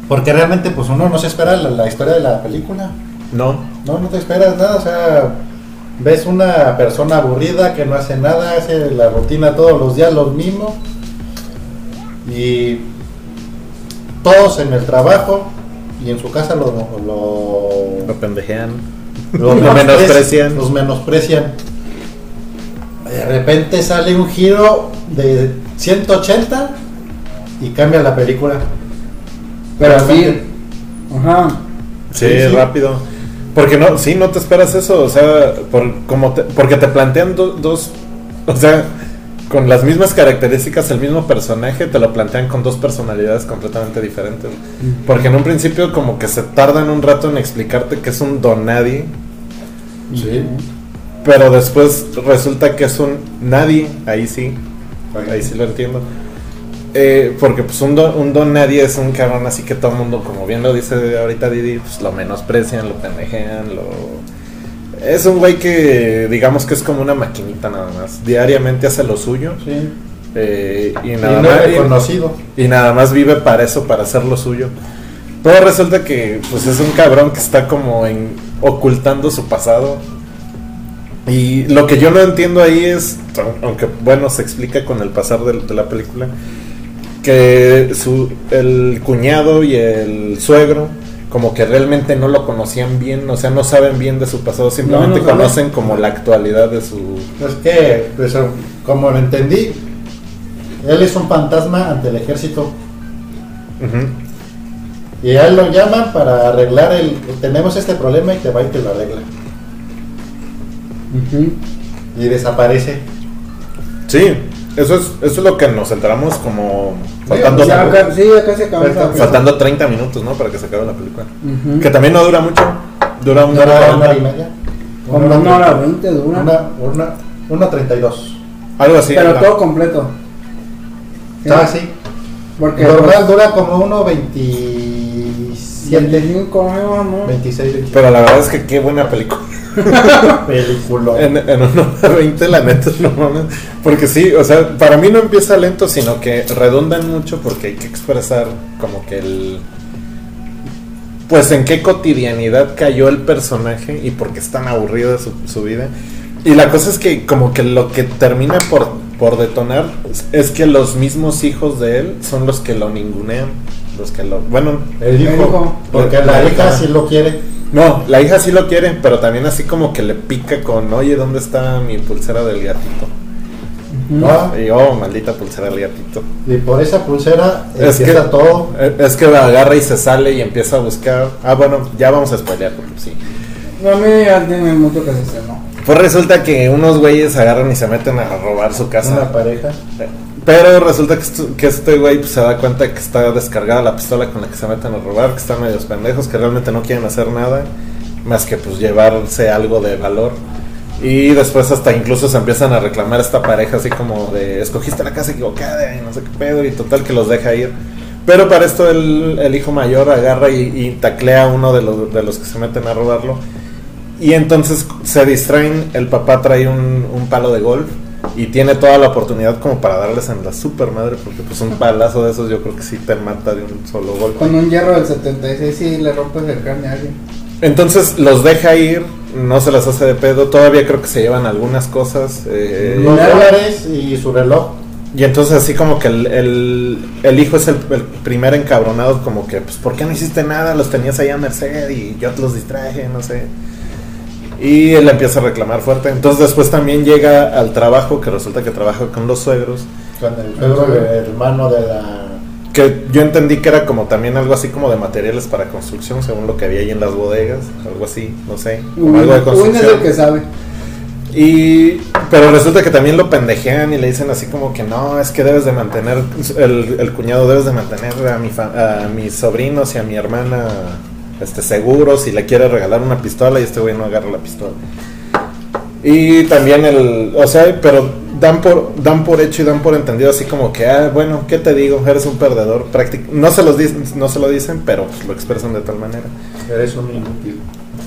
porque realmente pues uno no se espera la, la historia de la película. No, No, no te esperas nada, o sea, ves una persona aburrida que no hace nada, hace la rutina todos los días lo mismo y todos en el trabajo y en su casa lo, lo, lo pendejean. lo Lo menosprecian. Los menosprecian. De repente sale un giro de 180 y cambia la película. Pero así, ajá, Sí, Sí, sí. rápido. Porque no, sí, no te esperas eso, o sea, por, como te- porque te plantean do- dos, o sea, con las mismas características, el mismo personaje, te lo plantean con dos personalidades completamente diferentes. Porque en un principio como que se tardan un rato en explicarte que es un don nadie, Sí. Pero después resulta que es un nadie, ahí sí, ahí sí lo entiendo. Eh, porque pues un don, un don nadie es un cabrón así que todo el mundo, como bien lo dice ahorita Didi, pues lo menosprecian, lo pendejean, lo... Es un güey que digamos que es como una maquinita nada más. Diariamente hace lo suyo Sí. eh, y, Y nada no más, reconocido. y nada más vive para eso, para hacer lo suyo. Pero resulta que pues es un cabrón que está como en, ocultando su pasado. Y lo que yo no entiendo ahí es, aunque bueno, se explica con el pasar de, de la película, que su, el cuñado y el suegro como que realmente no lo conocían bien, o sea, no saben bien de su pasado, simplemente No, no saben. conocen como la actualidad de su... Es que, pues, como lo entendí, él es un fantasma ante el ejército. Y a él lo llaman para arreglar el. Tenemos este problema y te va y te lo arregla. Y desaparece. Sí, eso es, eso es lo que nos enteramos como faltando, Ya acá- sí, acá se acaba esa- faltando 30 minutos, ¿no? Para que se acabe la película. Que también no dura mucho, dura una hora hora, una hora y media. Como una hora veinte dura. Una, una, y dos. algo así. pero todo completo. Ah, sí. Porque dura como uno veintisiete, 25 años, ¿no? 26, 27. Pero la verdad es que qué buena película. *laughs* Película. En, en una hora 20 la neta, no mames. Porque sí, o sea, para mí no empieza lento, sino que redundan mucho porque hay que expresar como que el... Pues en qué cotidianidad cayó el personaje y por qué es tan aburrido de su, su vida. Y la cosa es que como que lo que termina por, por detonar es- que los mismos hijos de él son los que lo ningunean. Los que lo... Bueno, El hijo. Porque La hija sí lo quiere. No, la hija sí lo quiere, pero también así como que le pica con, oye, ¿dónde está mi pulsera del gatito? ¿no? Y oh, maldita pulsera del gatito. Y por esa pulsera Es que, todo. eh, es que la agarra y se sale y empieza a buscar. Ah, bueno, ya vamos a spoilear porque sí. No, a mí ya tiene mucho que se estrenó. Pues resulta que unos güeyes agarran y se meten a robar su Una casa. pareja. Pero resulta que, que este güey pues, se da cuenta que está descargada la pistola con la que se meten a robar, que están medios pendejos, que realmente no quieren hacer nada más que pues llevarse algo de valor. Y después hasta incluso se empiezan a reclamar esta pareja así como de escogiste la casa equivocada y no sé qué pedo y total que los deja ir. Pero para esto el, el hijo mayor agarra y, y taclea a uno de los, de los que se meten a robarlo. Y entonces se distraen, el papá trae un, un palo de golf y tiene toda la oportunidad como para darles en la super madre, porque pues un palazo de esos yo creo que sí te mata de un solo golpe. Con un hierro del 76 y le rompes el cráneo a alguien. Entonces los deja ir, no se las hace de pedo, todavía creo que se llevan algunas cosas. eh, Los dólares y su reloj. y entonces así como que el, el, el hijo es el, el primer encabronado, como que, pues, ¿por qué no hiciste nada? Los tenías ahí a merced y yo te los distraje, no sé. Y él empieza a reclamar fuerte. Entonces después también llega al trabajo, que resulta que trabaja con los suegros. Con el suegro del hermano de la. Que yo entendí que era como también algo así como de materiales para construcción, según lo que había ahí en las bodegas, algo así, no sé, algo de Win es el construcción. que sabe. Y pero resulta que también lo pendejean y le dicen así como que no, es que debes de mantener el, el cuñado debes de mantener a mi fa- a mis sobrinos y a mi hermana este seguros y le quiere regalar una pistola y este güey no agarra la pistola. Y también el, o sea, pero dan por dan por hecho y dan por entendido así como que ah, bueno, ¿qué te digo? Eres un perdedor, no se los dicen, no se lo dicen, pero pues, lo expresan de tal manera. Eres un inútil.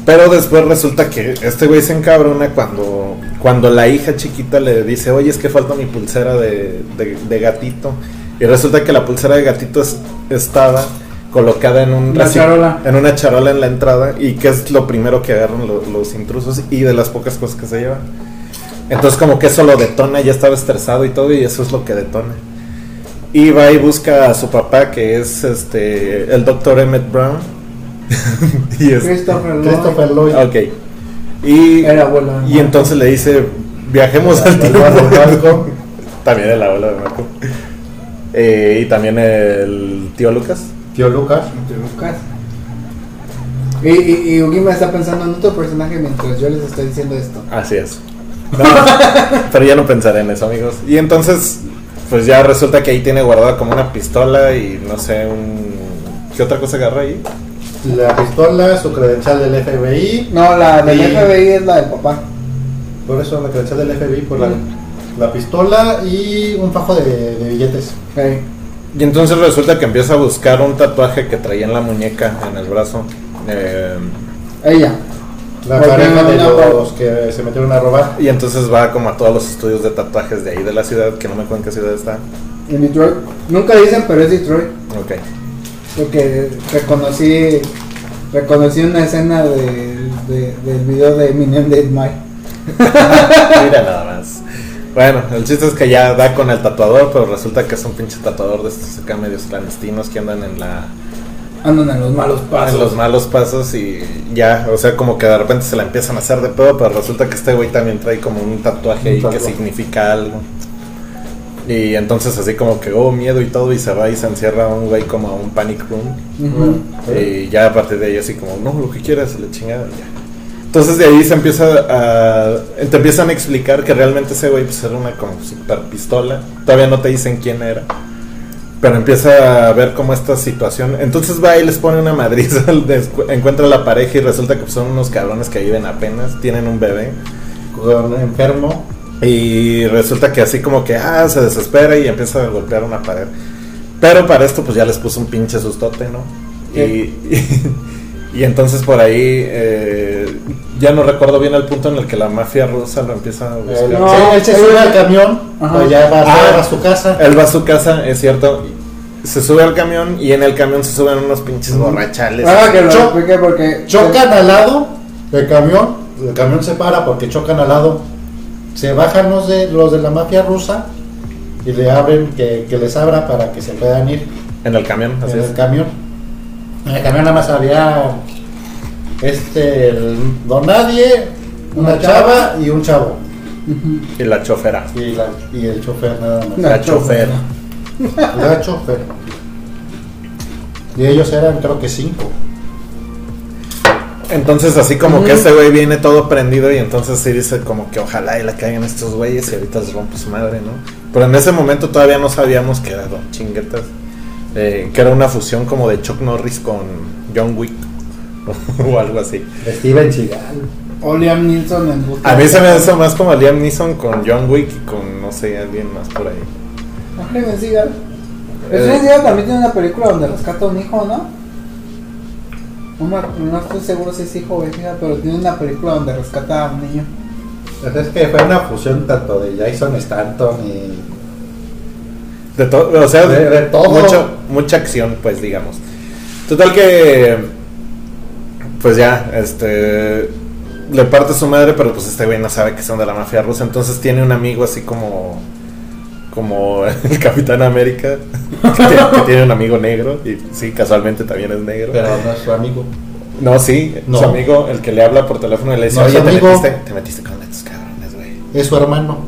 Pero después resulta que este güey se encabrona cuando, cuando la hija chiquita le dice, oye, es que falta mi pulsera de, de- de gatito. Y resulta que la pulsera de gatito es- estaba colocada en, un Una reci- charola. en una charola en la entrada y que es lo primero que agarran lo- los intrusos y de las pocas cosas que se llevan. Entonces como que eso lo detona, ya estaba estresado y todo y eso es lo que detona. Y va y busca a su papá que es este el doctor Emmett Brown. *laughs* y es, Christopher. Christopher Lloyd. Ok. Y, Era y Marco. entonces le dice, viajemos al tiempo. de Marco. *laughs* también el abuelo de Marco. Eh, y también el tío Lucas. Tío Lucas. Entre Lucas. Y, y, y Ugi me está pensando en otro personaje mientras yo les estoy diciendo esto. Así es. No, pero ya no pensaré en eso, amigos. Y entonces, pues ya resulta que ahí tiene guardada como una pistola y no sé, un... ¿Qué otra cosa agarra ahí? La pistola, su credencial del FBI. No, la del Y- FBI es la del papá. Por eso la credencial del FBI, por la, Mm. la pistola y un fajo de, de billetes. Ok. Y entonces resulta que empieza a buscar un tatuaje que traía en la muñeca, en el brazo. Eh, Ella. La Porque pareja de los que se metieron a robar. y entonces va como a todos los estudios de tatuajes de ahí de la ciudad, que no me acuerdo en qué ciudad está. En Detroit. Nunca dicen, pero es Detroit. Ok. Porque reconocí reconocí una escena de, de- del video de Eminem de Mike. *laughs* Mira nada más. Bueno, el chiste es que ya da con el tatuador, pero resulta que es un pinche tatuador de estos acá medios clandestinos que andan en la Andan en los malos pasos. en los malos pasos y ya, o sea, como que de repente se la empiezan a hacer de pedo, pero resulta que este güey también trae como un tatuaje ahí Un que tatuaje. significa algo. Y entonces así como que, oh, miedo y todo, y se va y se encierra un güey como a un panic room. Y ya a partir de ahí así como, no, lo que quieras, la chingada, ya. Entonces de ahí se empieza a... Te empiezan a explicar que realmente ese güey pues era una como super pistola. Todavía no te dicen quién era. Pero empieza a ver como esta situación. Entonces va y les pone una madriza, *laughs* encuentra a la pareja y resulta que pues, son unos cabrones que viven apenas, tienen un bebé. Enfermo. Y resulta que así como que, ah, se desespera y empieza a golpear una pared. Pero para esto pues ya les puso un pinche sustote, ¿no? Y, *laughs* y, y entonces por ahí, eh, ya no recuerdo bien el punto en el que la mafia rusa lo empieza a buscar. Él, No, sí, él se sube al camión, pues ya va, Ah. a su casa. Él va a su casa, es cierto. Se sube al camión y en el camión se suben unos pinches borrachales. Ah, que lo Cho- explique porque. Chocan al lado del camión, el camión se para porque chocan al lado. Se bajan los de, los de la mafia rusa y le abren, que, que les abra para que se puedan ir En el camión, así en es. el camión. En el camión nada más había este, el don nadie, una Una chava y un chavo. Y la chofera. Y, la- y el chofer nada más. La La chofer. La chofer. Y ellos eran creo que cinco. Entonces así como que este güey viene todo prendido y entonces sí dice como que ojalá y la caigan estos güeyes y ahorita les rompe su madre, ¿no? Pero en ese momento todavía no sabíamos que era Don Chinguetas, eh, que era una fusión como de Chuck Norris con John Wick *laughs* o algo así. De Steven Seagal. O Liam Neeson en busca A mí se me hace más como Liam Neeson con John Wick y con no sé, alguien más por ahí. No, Steven Seagal. Steven Seagal también tiene una película donde rescata a un hijo, ¿no? No, estoy seguro si es hijo o es hija, pero tiene una película donde rescata a un niño. Pues es que fue una fusión tanto de Jason Stanton y. De todo, o sea, De- de todo. Mucho, mucha acción, pues digamos. Total que, pues ya, este, le parte su madre, pero pues este güey no sabe que son de la mafia rusa, entonces tiene un amigo así como, como *laughs* el Capitán América, *laughs* que, tiene- que tiene un amigo negro, y sí, casualmente también es negro. Pero no es su amigo. No, sí, No. su amigo, el que le habla por teléfono y le dice, No, oye, metiste, te metiste con estos cabrones, güey. Es su hermano.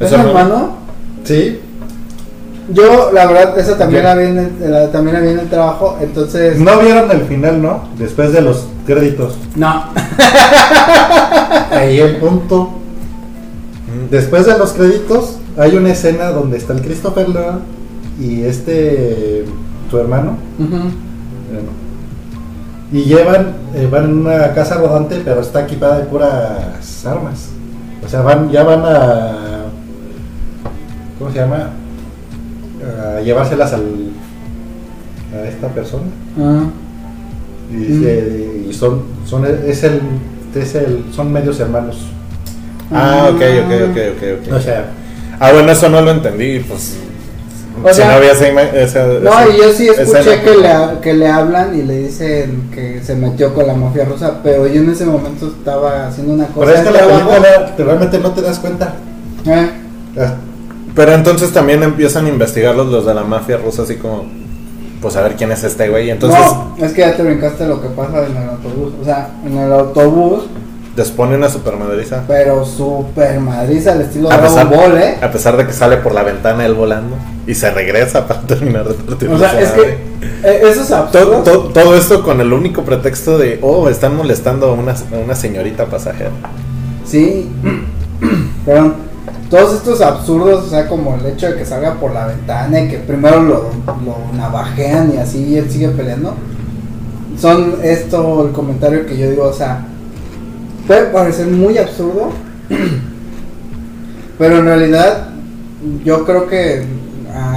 ¿Es ¿Es hermano? hermano? Sí. Yo, la verdad, esa también la vi en el, la- también la vi en el trabajo, entonces... No vieron el final, ¿no? Después de los créditos. No. Ahí el punto. Después de los créditos, hay una escena donde está el Christopher Nolan y este, tu hermano. Bueno. Y llevan, eh, van en una casa rodante, pero está equipada de puras armas. O sea, van, ya van a. ¿Cómo se llama? A llevárselas al, a esta persona. Ah. Y, dice- y son, son, es el, es el, son medios hermanos. Ah, ok, ok, ok, ok, ok. O sea, Ah, bueno, eso no lo entendí, pues. O si sea- no había esa, No, esa y yo sí escuché que le, que le hablan y le dicen que se metió con la mafia rusa, pero yo en ese momento estaba haciendo una cosa. pero es que la película te- realmente no te das cuenta. Eh, Ah, Pero entonces también empiezan a investigarlos los de la mafia rusa, así como, pues a ver quién es este güey. Entonces no, es que ya te brincaste lo que pasa en el autobús. O sea, en el autobús, dispone una supermadriza. pero super madriza al estilo A Dragon pesar, Ball, ¿eh? a pesar de que sale por la ventana él volando y se regresa para *laughs* terminar de partir O sea, es madre. que eh, eso es todo, absurdo. todo, todo esto con el único pretexto de, oh, están molestando a una, a una señorita pasajera. Sí, *clears throat* perdón. Todos estos absurdos, o sea, como el hecho de que salga por la ventana y que primero lo, lo navajean y así él sigue peleando, son esto el comentario que yo digo, o sea, puede parecer muy absurdo, *clears throat* pero en realidad yo creo que a,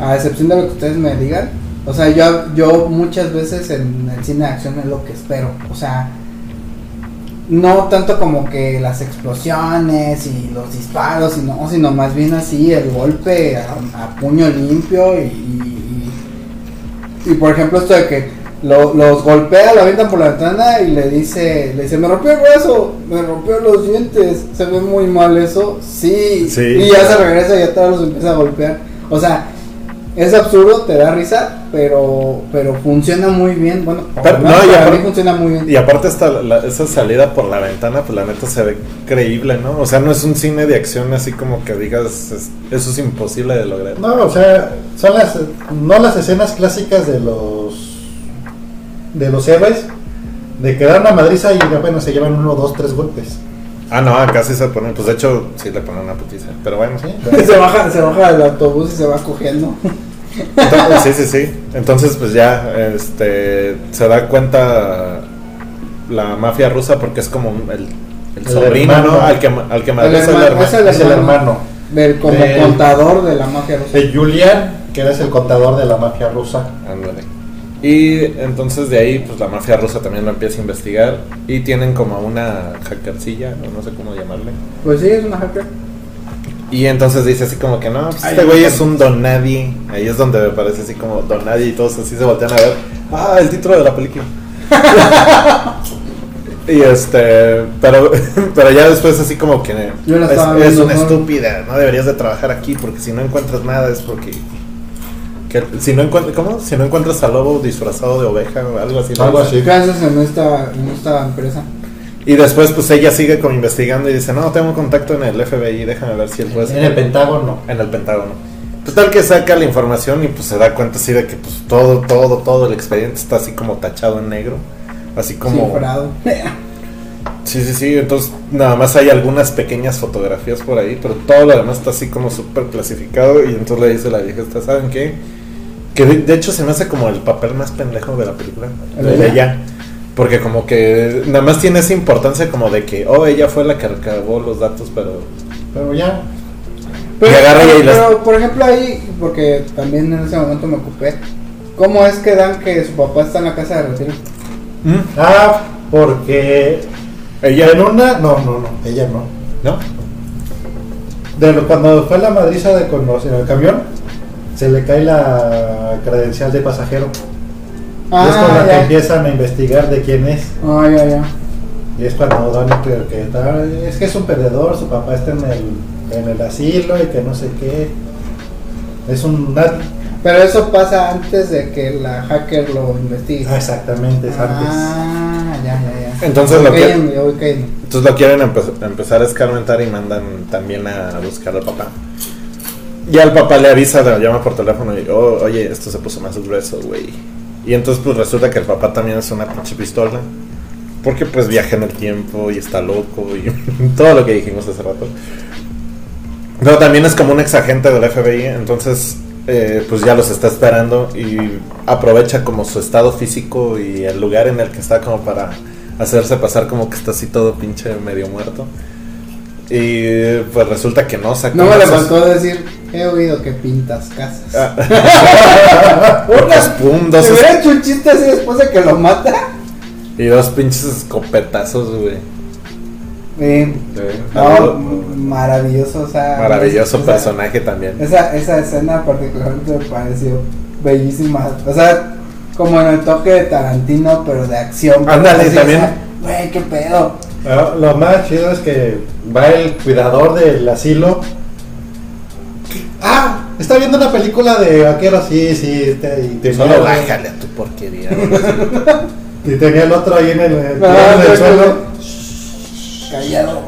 a- a excepción de lo que ustedes me digan, o sea, yo, yo muchas veces en el cine de acción es lo que espero, o sea, no tanto como que las explosiones y los disparos, sino, sino más bien así el golpe a, a puño limpio y, y, por ejemplo esto de que lo- los golpea, lo avientan por la ventana y le dice, le dice, me rompió el brazo, me rompió los dientes, se ve muy mal eso, sí, Sí. y ya se regresa y ya todos los empieza a golpear, o sea, es absurdo, te da risa, pero pero funciona muy bien, bueno, Pero- para, no, para aparte- mí funciona muy bien. Y aparte la- esa salida por la ventana, pues la neta se ve creíble, ¿no? O sea, no es un cine de acción así como que digas, es- eso es imposible de lograr. No, o sea, son las no las escenas clásicas de los de los héroes de que dan una madriza y bueno se llevan uno, dos, tres golpes. Ah, no, acá sí se ponen, pues de hecho sí le ponen una putiza, pero bueno. ¿sí? *laughs* se baja, se baja del autobús y se va cogiendo. *laughs* Entonces, sí, sí, sí. Entonces, pues ya, este, se da cuenta la mafia rusa porque es como el, el El sobrino, hermano. ¿no? Al que, al que El madriza es el hermano, hermano. es el Es el hermano Del como Del- contador de la mafia rusa. de Julian, que es el contador de la mafia rusa. Ándale. Y entonces de ahí, pues la mafia rusa también lo empieza a investigar y tienen como una hackercilla, o no sé cómo llamarle. Pues sí, es una hacker. Y entonces dice así como que no, pues este güey es un don nadie. Ahí es donde me parece así como don nadie y todos así se voltean a ver. Ah, el título de la película. *laughs* y este, pero, pero ya después así como que Yo la es, estaba es viendo, una ¿no? estúpida, no deberías de trabajar aquí porque si no encuentras nada es porque que, si no encuentras ¿cómo? Si no encuentras al lobo disfrazado de oveja o algo así. Algo así. ¿Qué haces en esta, en esta empresa? Y después pues ella sigue como investigando y dice, "No, tengo un contacto en el FBI, déjame ver si él puede En el Pentágono. en el Pentágono. Total que saca la información y pues se da cuenta así de que pues todo, todo, todo el expediente está así como tachado en negro. Así como... Cifrado. *laughs* Sí, sí, sí. Entonces nada más hay algunas pequeñas fotografías por ahí, pero todo lo demás está así como súper clasificado y entonces le dice la vieja, ¿saben qué? Que de, hecho se me hace como el papel más pendejo de la película. ¿El El de de ella. Porque como que nada más tiene esa importancia como de que, oh, ella fue la que recabó los datos, pero... Pero ya, Pero, Y agarra pero, y las- pero, por ejemplo ahí, porque también en ese momento me ocupé, ¿cómo es que dan que su papá está en la casa de retiro? ¿Mm? Ah, porque Ella en una, no, no, no, ella no. ¿No? De lo- cuando fue la madriza de con en el camión, se le cae la credencial de pasajero. Y es con la que ya. empiezan a investigar de quién es. Ah, ya, ya. Y es cuando creo que está- es que es un perdedor, su papá está en el, en el asilo y que no sé qué. Es un nadie. Pero eso pasa antes de que la hacker lo investigue. Ah, exactamente, es antes. Ah, ya, ya, ya. Entonces Voy lo que- cayendo, ya voy cayendo. Entonces lo quieren empe- empezar a escarmentar y mandan también a buscar al papá. Y al papá le avisa, le llama por teléfono y, oh, oye, esto se puso más grueso, güey. Y entonces pues resulta que el papá también es una pinche pistola. Porque pues viaja en el tiempo y está loco y *laughs* todo lo que dijimos hace rato. Pero también es como un exagente del FBI, entonces eh, pues ya los está esperando y aprovecha como su estado físico y el lugar en el que está como para hacerse pasar como que está así todo pinche medio muerto. Y pues resulta que no, saca No me le unas- faltó decir, he oído que pintas casas. Ah. *laughs* Dos Se es- hubiera hecho un chiste así después de que lo mata. y dos pinches escopetazos, güey. Sí. No, maravilloso, o sea. Maravilloso esa- personaje también. Esa, esa escena particularmente me pareció bellísima. O sea, como en el toque de Tarantino, pero de acción. Ándale, también. Güey, qué pedo. Ah, Lo más chido es que va el cuidador del asilo. Ah, está viendo una película de vaqueros, sí, sí. te- y, tenía, Solo bájale a tu porquería. *laughs* y tenía el otro ahí en el, en Ah, el suelo. Callado.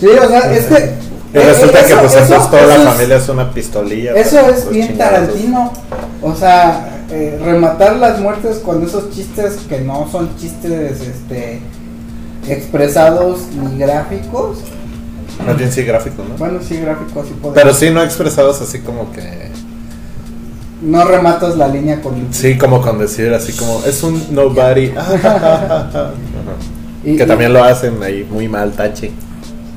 Sí, o sea, es que. Y resulta eh, que pues eso- entonces toda la eso es- familia es una pistolilla. Eso para es bien chingazos. Tarantino. O sea, eh, rematar las muertes con esos chistes que no son chistes este expresados ni gráficos. Más bien sí gráfico, ¿no? Bueno, sí, gráficos sí podemos. Pero sí no expresados así como que... No rematas la línea con. Sí, como con decir así como, es un nobody. *laughs* Y- que y- también lo hacen ahí muy mal, tachi.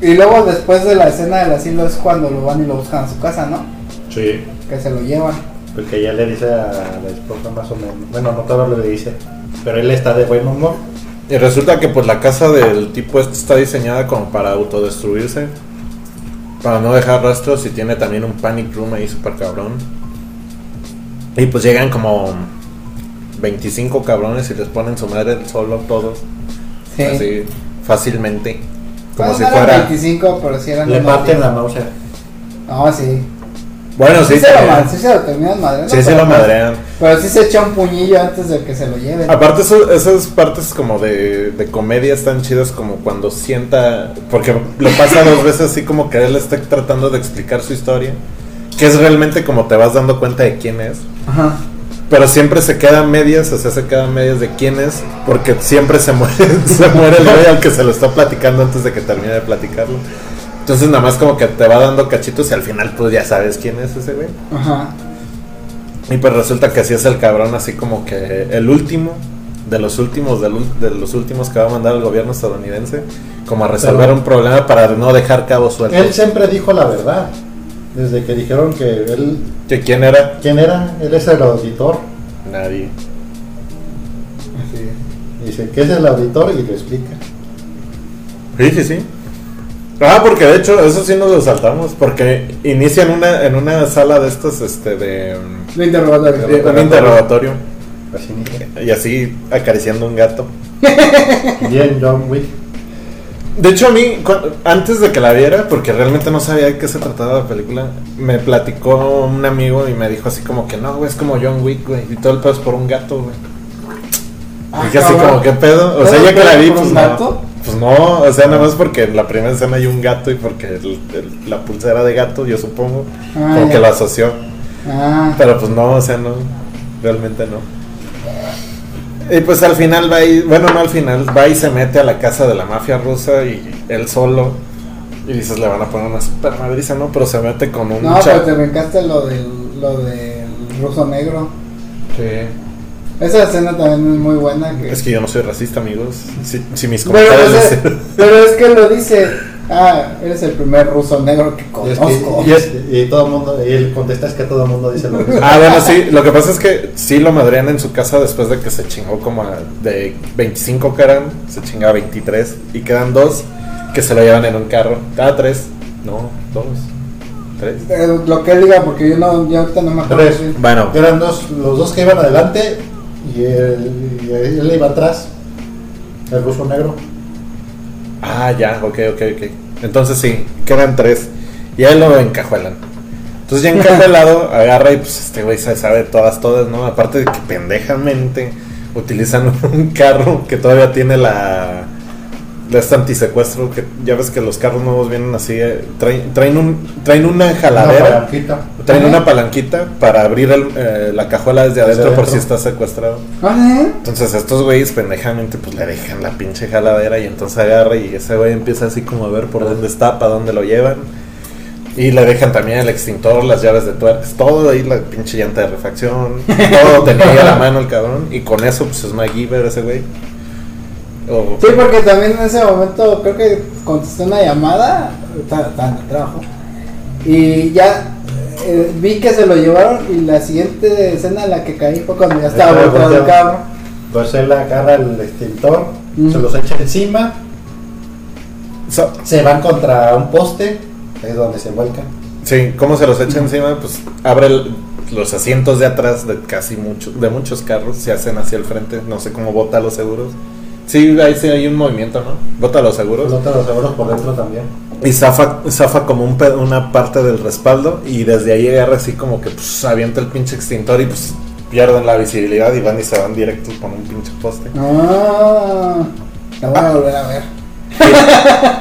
Y luego después de la escena del asilo es cuando lo van y lo buscan a su casa, ¿no? Sí. Que se lo llevan. Porque ya le dice a la esposa más o menos. Bueno, no todo lo le dice. Pero él está de buen humor. Y resulta que pues la casa del tipo este está diseñada como para autodestruirse. Para no dejar rastros y tiene también un panic room ahí súper cabrón. Y pues llegan como 25 cabrones y les ponen su madre solo todos. Sí. Así fácilmente. Como Bueno, si no fuera... 25, pero sí eran Le parten 10. la náusea. No, sí. Bueno, sí, Sí, se lo, sí se lo terminan madreando. Sí, se lo madrean. Pero sí se echa un puñillo antes de que se lo lleven. Aparte eso- esas partes como de, de comedia están chidas como cuando sienta, porque lo pasa dos veces así como que él está tratando de explicar su historia, que es realmente como te vas dando cuenta de quién es, Ajá. pero siempre se quedan medias, o sea, se quedan medias de quién es, porque siempre se muere, *laughs* se muere el güey al que se lo está platicando antes de que termine de platicarlo. Entonces nada más como que te va dando cachitos y al final pues ya sabes quién es ese güey. Ajá. Y pues resulta que así es el cabrón, así como que el último, de los últimos, de los últimos que va a mandar el gobierno estadounidense, como a resolver Pero- un problema para no dejar cabos Él sueltos. siempre dijo la verdad. Desde que dijeron que él. ¿Que quién era? ¿Quién era? Él es el auditor. Nadie. Así Dice que es el auditor y lo explica. Sí, sí, sí. Ah, porque de hecho, eso sí nos lo saltamos, porque inician una, en una sala de estos, este, de, Lo interrogatorio. de un interrogatorio, Así dijo. y así acariciando un gato. *laughs* Bien, John Wick. De hecho, a mí, antes de que la viera, porque realmente no sabía de qué se trataba la película, me platicó un amigo y me dijo así como que no, güey, es como John Wick, güey, y todo el pedo es por un gato, güey. Ah, Dije así cabrón. como, ¿qué pedo? O ¿Todo sea, ya que la vi, pues no. Pues no, o sea, nada más porque en la primera escena hay un gato y porque el- el- la pulsera de gato, yo supongo, Ah, como ya. que lo asoció. Ah, Pero pues no, o sea, no, realmente no. Y pues al final va y, bueno, no al final, va y se mete a la casa de la mafia rusa y él solo. Y dices, le van a poner una super madriza, ¿no? Pero se mete con un no, pero te brincaste lo del, lo del ruso negro. Sí. Esa escena también es muy buena. Que... Es que yo no soy racista, amigos. Si, si mis pero, comentarios... o sea, dicen- pero es que lo dice. Ah, eres el primer ruso negro que Y, es conozco. que- y es- y todo el mundo, y él contesta es que todo el mundo dice lo mismo. Ah, bueno, sí. Lo que pasa es que sí lo madrean en su casa después de que se chingó como a- de 25 que eran, se chinga a 23 y quedan dos que se lo llevan en un carro. Cada tres. No, dos. Tres. Eh, lo que él diga, porque yo no, yo ahorita no me acuerdo. Bueno, Eran dos, los dos que iban adelante y él, y él iba atrás. El ruso negro. Ah, ya, ok, ok, ok. Entonces sí, quedan tres. Y ahí lo encajuelan. Entonces ya encajuelado, *laughs* agarra y pues este güey se sabe todas, todas, ¿no? Aparte de que pendejamente utilizan *laughs* un carro que todavía tiene la... de este antisecuestro, que ya ves que los carros nuevos vienen así, eh, traen, traen, un, traen una Una jaladera, palanquita. traen una palanquita para abrir el, eh, la cajuela desde adentro por si está secuestrado. Ah, ¿eh? Entonces estos güeyes pendejamente pues le dejan la pinche jaladera y entonces agarra y ese güey empieza así como a ver por dónde está, para dónde lo llevan. Y le dejan también el extintor, las llaves de tuercas, todo ahí, la pinche llanta de refacción, *laughs* todo tenía a la mano el cabrón. Y con eso pues es MacGyver ese güey. O- Sí, porque también en ese momento creo que contesté una llamada, estaba estaba en el trabajo, y ya eh, vi que se lo llevaron y la siguiente escena en la que caí fue cuando ya estaba volteado el carro. Pues él agarra el extintor, Mm. se los echa encima, So- se van contra un poste, es donde se vuelcan. sí, ¿cómo se los echa encima? Pues abre el- los asientos de atrás de casi muchos, de muchos carros, se hacen hacia el frente, no sé cómo bota los seguros. Sí, ahí sí hay un movimiento, ¿no? Bota los seguros. Los otros seguros por dentro también. Y zafa, zafa como un pe- una parte del respaldo y desde ahí agarra así como que pues avienta el pinche extintor y pues pierden la visibilidad y van y se van directos con un pinche poste. Ah, la voy a volver a ver.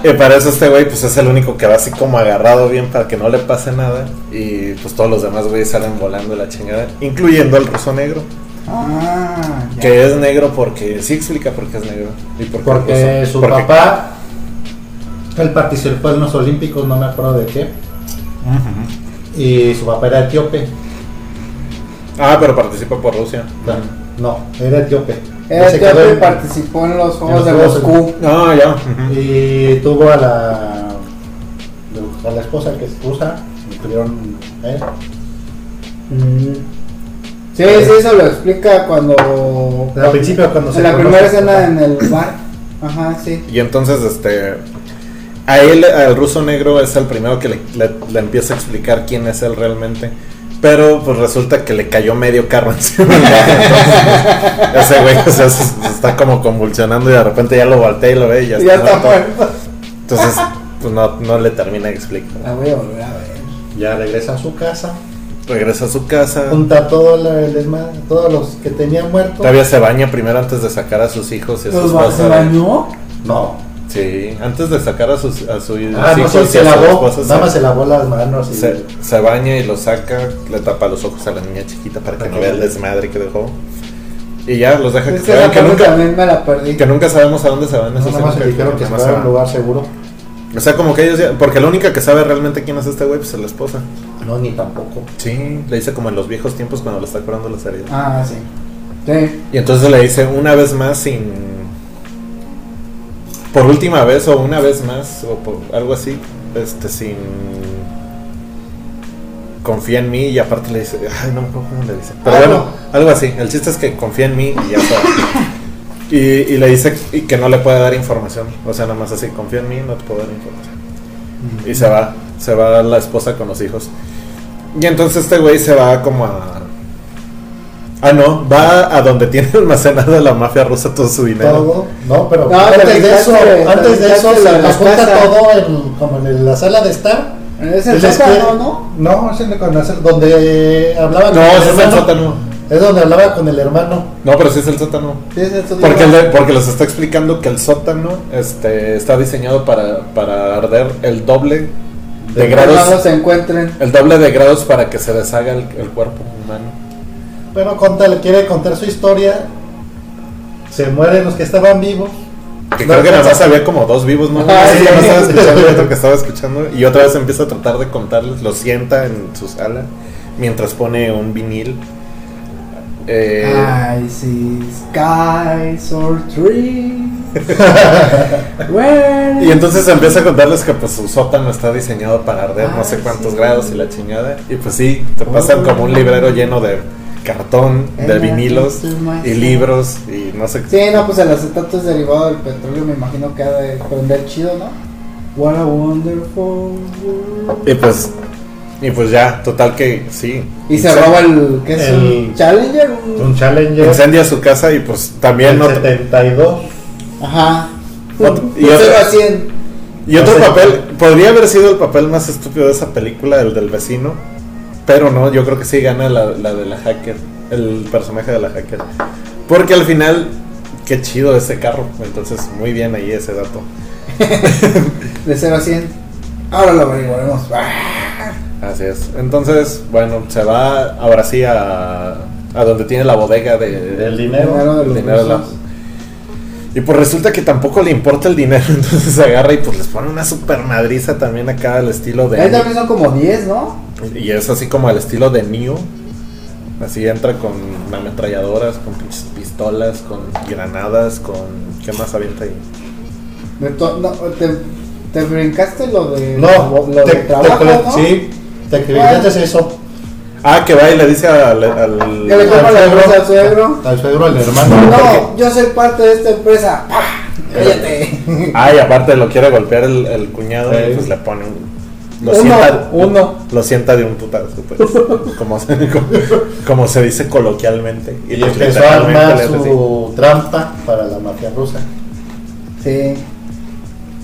Y para eso este güey pues es el único que va así como agarrado bien para que no le pase nada y pues todos los demás güeyes salen volando la chingada, incluyendo el ruso negro, Ah, ya. que es negro porque sí explica por qué es negro y por qué Porque ruso. su Porque- papá, él participó en los Olímpicos, no me acuerdo de qué, y su papá era etíope. Ah, pero participa por Rusia. No, era etíope. Era quedó en- participó en los en Juegos los de Moscú. Ah, ya. Y tuvo a la, a la esposa que es rusa, y tuvieron a él. Mm. Sí, sí, eso lo explica cuando. Al principio, cuando se En la conoce primera escena en el bar. Ajá, sí. Y entonces, este. A él, al ruso negro, es el primero que le, le- le empieza a explicar quién es él realmente. Pero pues resulta que le cayó medio carro *laughs* encima. Ese güey o sea, se, se está como convulsionando y de repente ya lo voltea y lo ve y ya Ya está, está muerto. muerto. Entonces, pues no, no le termina de explicar. La voy a volver a ver. Ya regresa a su casa, Regresa a su casa. junta todo la- el todos los que tenían muertos. Todavía se baña primero antes de sacar a sus hijos y a su ¿Los ba- esposa. ¿Se bañó? No, Sí, antes de sacar a sus, a sus ah, no hijos y se a su lavó, esposa, nada más se- se lavó las manos y Se, se baña y lo saca, le tapa los ojos a la niña chiquita para que no vea el no- desmadre que dejó. Y ya los deja que Es se que nunca, también me la perdí. que nunca sabemos a dónde se van no, esos nada más le dijeron que se a se un lugar seguro. O sea, como que ellos ya, porque la única que sabe realmente quién es este güey, pues es la esposa. No, ni tampoco. Sí, le dice como en los viejos tiempos cuando le está curando las heridas. Ah, sí. Sí. Y entonces le dice una vez más sin... Por última vez o una vez más o por algo así, este sin... Confía en mí y aparte le dice, ay no me acuerdo cómo le dice. Pero bueno, no. algo así. El chiste es que confía en mí y ya está. *coughs* Y, y le dice y que no le puede dar información. O sea, nada más así, confía en mí, no te puedo dar información. Y se va, se va la esposa con los hijos. Y entonces este güey se va como a... Ah, no, va a donde tiene *laughs* almacenada la mafia rusa todo su dinero. Todo, no, pero No, antes te de eso, quitaste- antes de eso junta todo en, como en la sala de estar. Es el sótano, ¿no? No, es en hacer- donde hablaba No, con ese es el sótano. Es donde hablaba con el hermano. No, pero sí es el sótano. Sí, es el sótano. Porque, el de- porque les está explicando que el sótano este, está diseñado para, para arder el doble de De grados. se encuentren. El doble de grados para que se deshaga el, el cuerpo humano. Bueno, conta, le quiere contar su historia. Se mueren los que estaban vivos. Que No creo que nada más había como dos vivos, ¿no? *laughs* Ah, Sí, sí. nada más estaba escuchando otro que estaba escuchando. Y otra vez empieza a tratar de contarles. Lo sienta en su sala mientras pone un vinil. Eh, I see skies or trees. Where y entonces empieza a contarles que pues su sótano está diseñado para arder no sé Ah, cuántos sí. grados y la chingada. Y pues sí, te pasan como un librero lleno de cartón, de vinilos y libros y no sé Sí, no, pues el acetato es derivado del petróleo, me imagino que ha de prender chido, ¿no? What a wonderful world. Y pues, y pues ya, total que sí. Y se roba el, ¿qué es? El- un Challenger? Un- Challenger. Incendia su casa y pues también del no. 72. Ajá. Otro- y De otro- 0 a 100. Y otro No sé. papel, podría haber sido el papel más estúpido de esa película, el del vecino, pero no, yo creo que sí gana la, la de la hacker, el personaje de la hacker. Porque al final, qué chido ese carro, entonces muy bien ahí ese dato. *laughs* De 0 a 100. Ahora lo averiguaremos. *laughs* Así es. Entonces, bueno, se va ahora sí a, a donde tiene la bodega de, Del dinero. Dinero de los dinero de la- rusos. Y pues resulta que tampoco le importa el dinero, *laughs* entonces se agarra y pues les pone una super madriza también acá al estilo de... Ahí también son como 10, ¿no? Y es así como al estilo de Neo. Así entra con ametralladoras, con pinches pistolas, con granadas, con... ¿Qué más avienta ahí? De to- no, te, te brincaste lo de, No, lo te, de trabajo, ¿no? sí, te creíste eso. Ah, que va y le dice al... al- Que le compra la empresa al suegro. Al suegro, al hermano. No, yo soy parte de esta empresa. ¡Pah! Cállate. Ah, y aparte lo quiere golpear el, el cuñado y pues le pone un... Lo Uno, sienta, uno. Lo sienta de un putazo, pues, como, se, como, como se dice coloquialmente. Y pues, empezó a armar su trampa para la mafia rusa. Sí.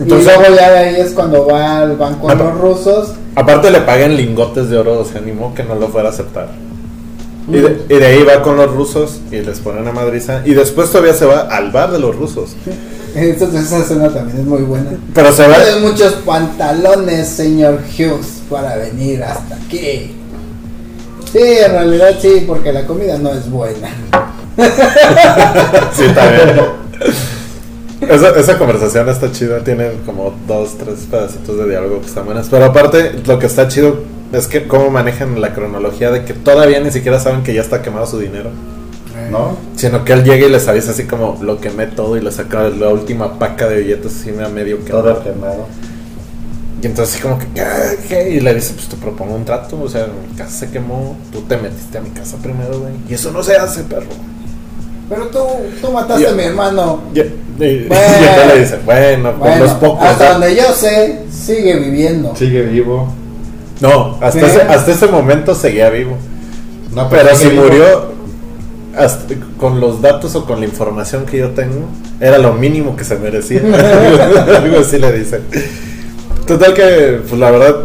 Entonces- y luego ya de ahí es cuando va al banco de Ah, los rusos. Aparte le pagan lingotes de oro, se animó que no lo fuera a aceptar. Y de, y de ahí va con los rusos y les pone una madriza. Y después todavía se va al bar de los rusos. *laughs* Entonces esa escena también es muy buena. Pero se va... Tiene muchos pantalones, señor Hughes, para venir hasta aquí. Sí, en realidad sí, porque la comida no es buena. *laughs* Sí, también. *laughs* Esa, esa conversación está chida, tiene como dos, tres pedacitos de diálogo que están buenas. Pero aparte, lo que está chido es que cómo manejan la cronología de que todavía ni siquiera saben que ya está quemado su dinero. ¿No? Sino que él llega y les avisa así como lo quemé todo y le saca la última paca de billetes así a medio quemado. Todo quemado. Y entonces así como que, ¿qué? ¿Qué? Y le dice, pues te propongo un trato, o sea, mi casa se quemó, tú te metiste a mi casa primero, güey. Y eso no se hace, perro. Pero tú, tú mataste a mi hermano. Y, y- y Bueno. entonces le dice, bueno, por Bueno, los pocos. hasta donde yo sé, sigue viviendo. Sigue vivo. No, hasta ese, hasta ese momento seguía vivo. No, Pero si vivo. murió, hasta- con los datos o con la información que yo tengo, era lo mínimo que se merecía. *laughs* Algo así le dice. Total que, pues la verdad,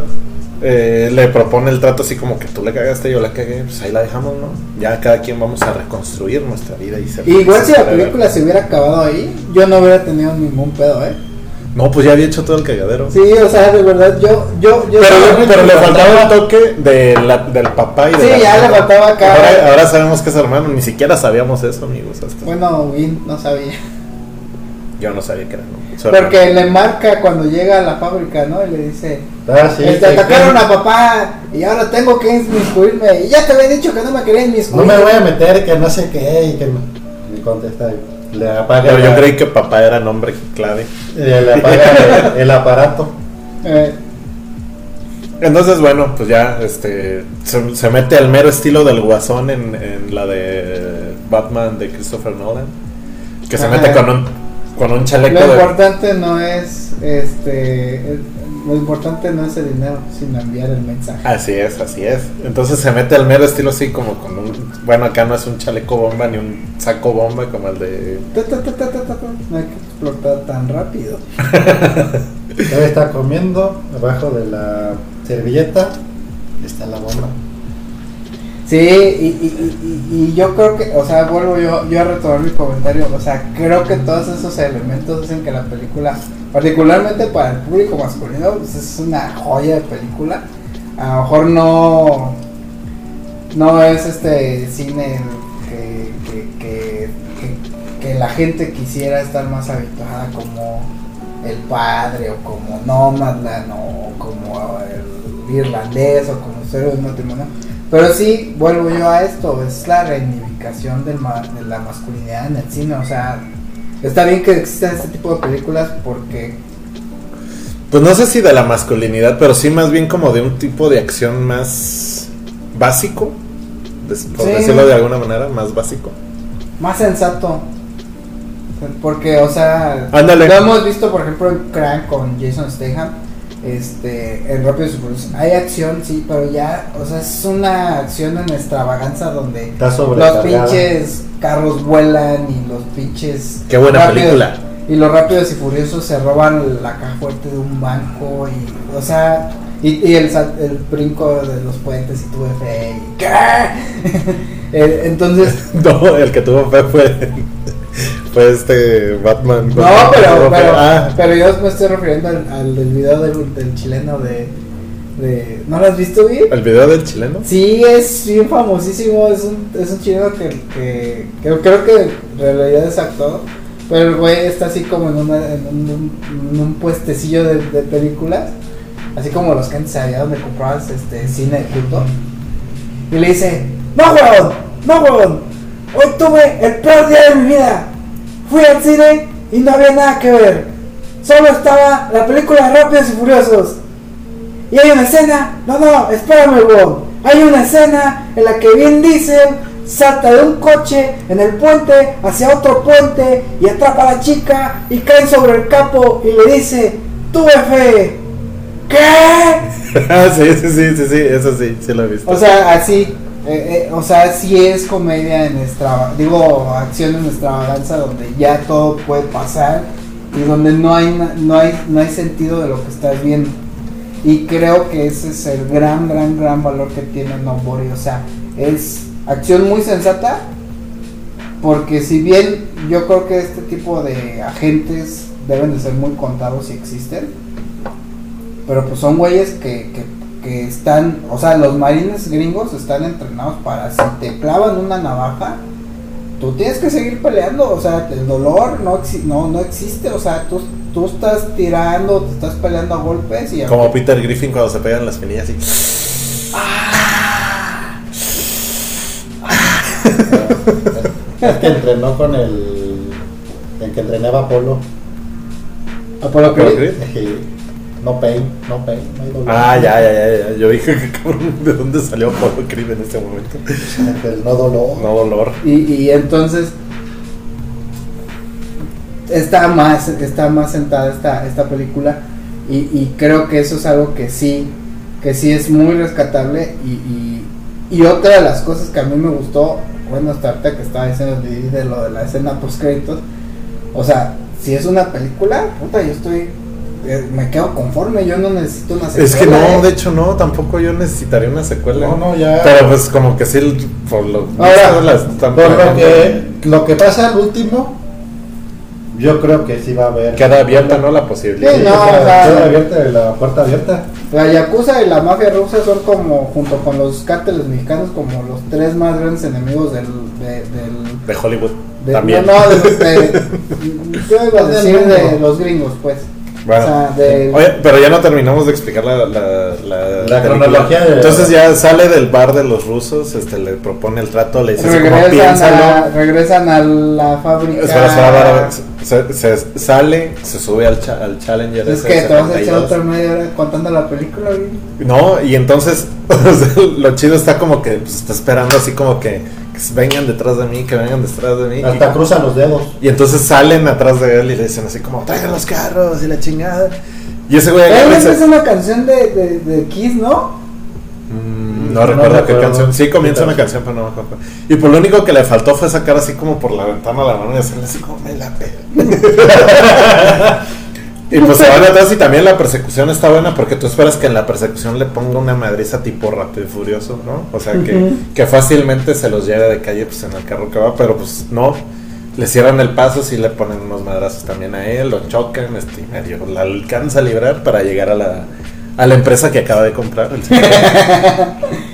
eh, le propone el trato así como que tú le cagaste, yo la cagué, pues ahí la dejamos, ¿no? Ya cada quien vamos a reconstruir nuestra vida y ser Igual si la película se hubiera acabado ahí, yo no hubiera tenido ningún pedo, ¿eh? No, pues ya había hecho todo el cagadero. Sí, o sea, de verdad, yo, yo, yo... Pero, pero le faltaba el toque de la- del papá y de Sí, la ya le faltaba acá. Ahora, ahora sabemos que es hermano, ni siquiera sabíamos eso, amigos. hasta- Bueno, Win no sabía. Yo no sabía que era, hermano. Porque le marca cuando llega a la fábrica, ¿no? Y le dice, Ah, sí, "Este, atacaron a papá y ahora tengo que inmiscuirme. Y ya te había dicho que no me quería inmiscuir. No me voy a meter, que no sé qué. Y que no. Y contesta, le apaga, Pero yo la- creí que papá era nombre clave. le apaga el, *laughs* el aparato. Eh, Entonces, bueno, pues ya este se, se mete al mero estilo del guasón en, en la de Batman de Christopher Nolan. Que se Ajá. mete con un, con un chaleco lo de. importante no es, este, el- lo importante no es el dinero, sino enviar el mensaje. Así es, así es. Entonces se mete al mero estilo así como con un... Bueno, acá no es un chaleco bomba ni un saco bomba como el de... Ta, ta, ta, ta, ta, ta, ta. No hay que explotar tan rápido. *laughs* Él está comiendo abajo de la servilleta. Está la bomba. Sí, y, y, y, y- yo creo que, o sea, vuelvo yo, yo a retomar mi comentario, o sea, creo que todos esos elementos hacen que la película, particularmente para el público masculino, pues es una joya de película. A lo mejor no, no es este cine que, que, que, que- que la gente quisiera estar más habituada como El Padre o como Nomadland o como el irlandés o como Cero de Matrimonio. Pero sí, vuelvo yo a esto, es la reivindicación del ma- de la masculinidad en el cine, o sea, está bien que existan este tipo de películas porque Pues no sé si de la masculinidad, pero sí más bien como de un tipo de acción más básico. Por Sí. decirlo de alguna manera, más básico. más sensato. Porque, o sea, Ándale. lo hemos visto, por ejemplo, en Crank con Jason Statham, este, en Rápidos y Furiosos. Hay acción, sí, pero ya, o sea, es una acción en extravaganza donde los pinches carros vuelan y los pinches. Qué buena rápidos- película. y los rápidos y furiosos se roban la caja fuerte de un banco y, o sea, y, y el, el brinco de los puentes y tuve fe y ¿qué? *laughs* Eh, Entonces, *laughs* No, el que tuvo fe fue, fue este Batman. no, pero, pero, Ah, pero yo me estoy refiriendo al, al del video del, del chileno de, de, ¿no lo has visto bien? el video del chileno. Sí, es bien famosísimo, es un, es un chileno que, que, que creo que en realidad es actor, pero el güey está así como en, una, en, un, en un puestecillo de, de películas, así como los que antes había donde comprabas este cine de culto, y le dice, no huevón, no huevón, hoy tuve el peor día de mi vida, fui al cine y no había nada que ver, solo estaba la película Rápidos y Furiosos. Y hay una escena, no, no, espérame, weón. Hay una escena en la que Vin Diesel salta de un coche en el puente hacia otro puente y atrapa a la chica y cae sobre el capo y le dice, tuve fe. ¿Qué? Ah, *laughs* sí, sí, sí, sí, sí, eso sí, sí lo he visto. O sea, así, eh, eh, o sea, sí es comedia en extrava, digo, acción en extravaganza donde ya todo puede pasar y donde no hay, no hay, no hay sentido de lo que estás viendo. Y creo que ese es el gran, gran, gran valor que tiene Nobody. O sea, es acción muy sensata. Porque si bien yo creo que este tipo de agentes deben de ser muy contados y existen. Pero pues son güeyes que, que, que están, o sea, los marines gringos están entrenados para si te clavan una navaja, tú tienes que seguir peleando, o sea, el dolor no, exi- no, no existe, o sea, tú, tú estás tirando, te estás peleando a golpes y Como Peter Griffin cuando se pegan las pinillas y Es que entrenó con el. El que entrenaba Apolo. Apolo Apollo Creed. Creed. No pain, no pain, no hay dolor. Ah, ya, ya, ya, ya. Yo dije *laughs* que cabrón, ¿de dónde salió Apollo Creed en este momento? *laughs* El no dolor. No dolor. Y, y entonces está más, está más sentada esta, esta película y, y creo que eso es algo que sí, que sí es muy rescatable y, y, y otra de las cosas que a mí me gustó, bueno, hasta ahorita que estaba diciendo de, de lo de la escena post créditos, o sea, si es una película, puta, yo estoy, me quedo conforme, yo no necesito una secuela. Es que no, eh. de hecho no, tampoco yo necesitaría una secuela. No, no, ya. Pero pues como que sí, por lo Ahora, las están Por lo que, lo que pasa al último, yo creo que sí va a haber. Queda abierta, ¿no? La posibilidad. Sí, no, o sea, o sea- queda abierta la puerta abierta. La Yakuza y la mafia rusa son como, junto con los cárteles mexicanos, como los tres más grandes enemigos del... De, del De Hollywood. de- también. No, no, de, los- de- yo iba a decir de los gringos, pues. Bueno. O sea, de- Oye, pero ya no terminamos de explicar la, la, la, La cronología de- Entonces ya sale del bar de los rusos, este le propone el trato, le dice así como regresan, a, piénsalo. regresan a la fábrica. Espera, espera, espera, se, se- sale, se sube al, cha- al Challenger. Es ese que te vas a echar 72. otra media hora contando la película. No, y entonces *laughs* lo chido está como que pues, está esperando así como que, que vengan detrás de mí, que vengan detrás de mí. Hasta y, cruza los dedos. y entonces salen atrás de él y le dicen así como, traigan los carros y la chingada. Y ese güey se- es una canción de, de, de Kiss, ¿no? Mm, No No recuerdo qué canción. Sí, comienza ¿Qué una canción, pero no me acuerdo. Y por lo único que le faltó fue sacar así como por la ventana la mano y hacerle así como me la pela. *laughs* y pues se van atrás y también la persecución está buena porque tú esperas que en la persecución le ponga una madriza tipo rápido y furioso, ¿no? O sea, que, fácilmente se los lleve de calle pues en el carro que va, pero pues no. Le cierran el paso, sí le ponen unos madrazos también a él, lo chocan, este, y medio la alcanza a librar para llegar a la, a la empresa que acaba de comprar. el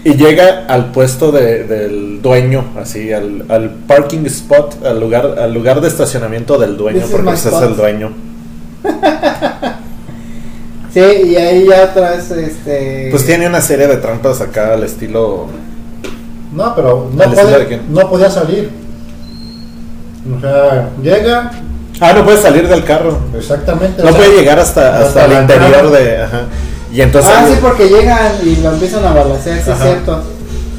*laughs* y llega al puesto de- del dueño, así, al, al parking spot, al lugar, al lugar de estacionamiento del dueño, porque ese es el dueño. Sí, y ahí ya atrás, este... Pues tiene una serie de trampas acá al estilo. No, pero no, ¿Al estilo de puede, quién? no podía salir. O sea, llega, Ah, no puede salir del carro. exactamente. o No sea, puede llegar hasta, hasta, hasta el interior de. Ajá. Y entonces. ah, sí, porque llegan y lo empiezan a balancear, sí es cierto.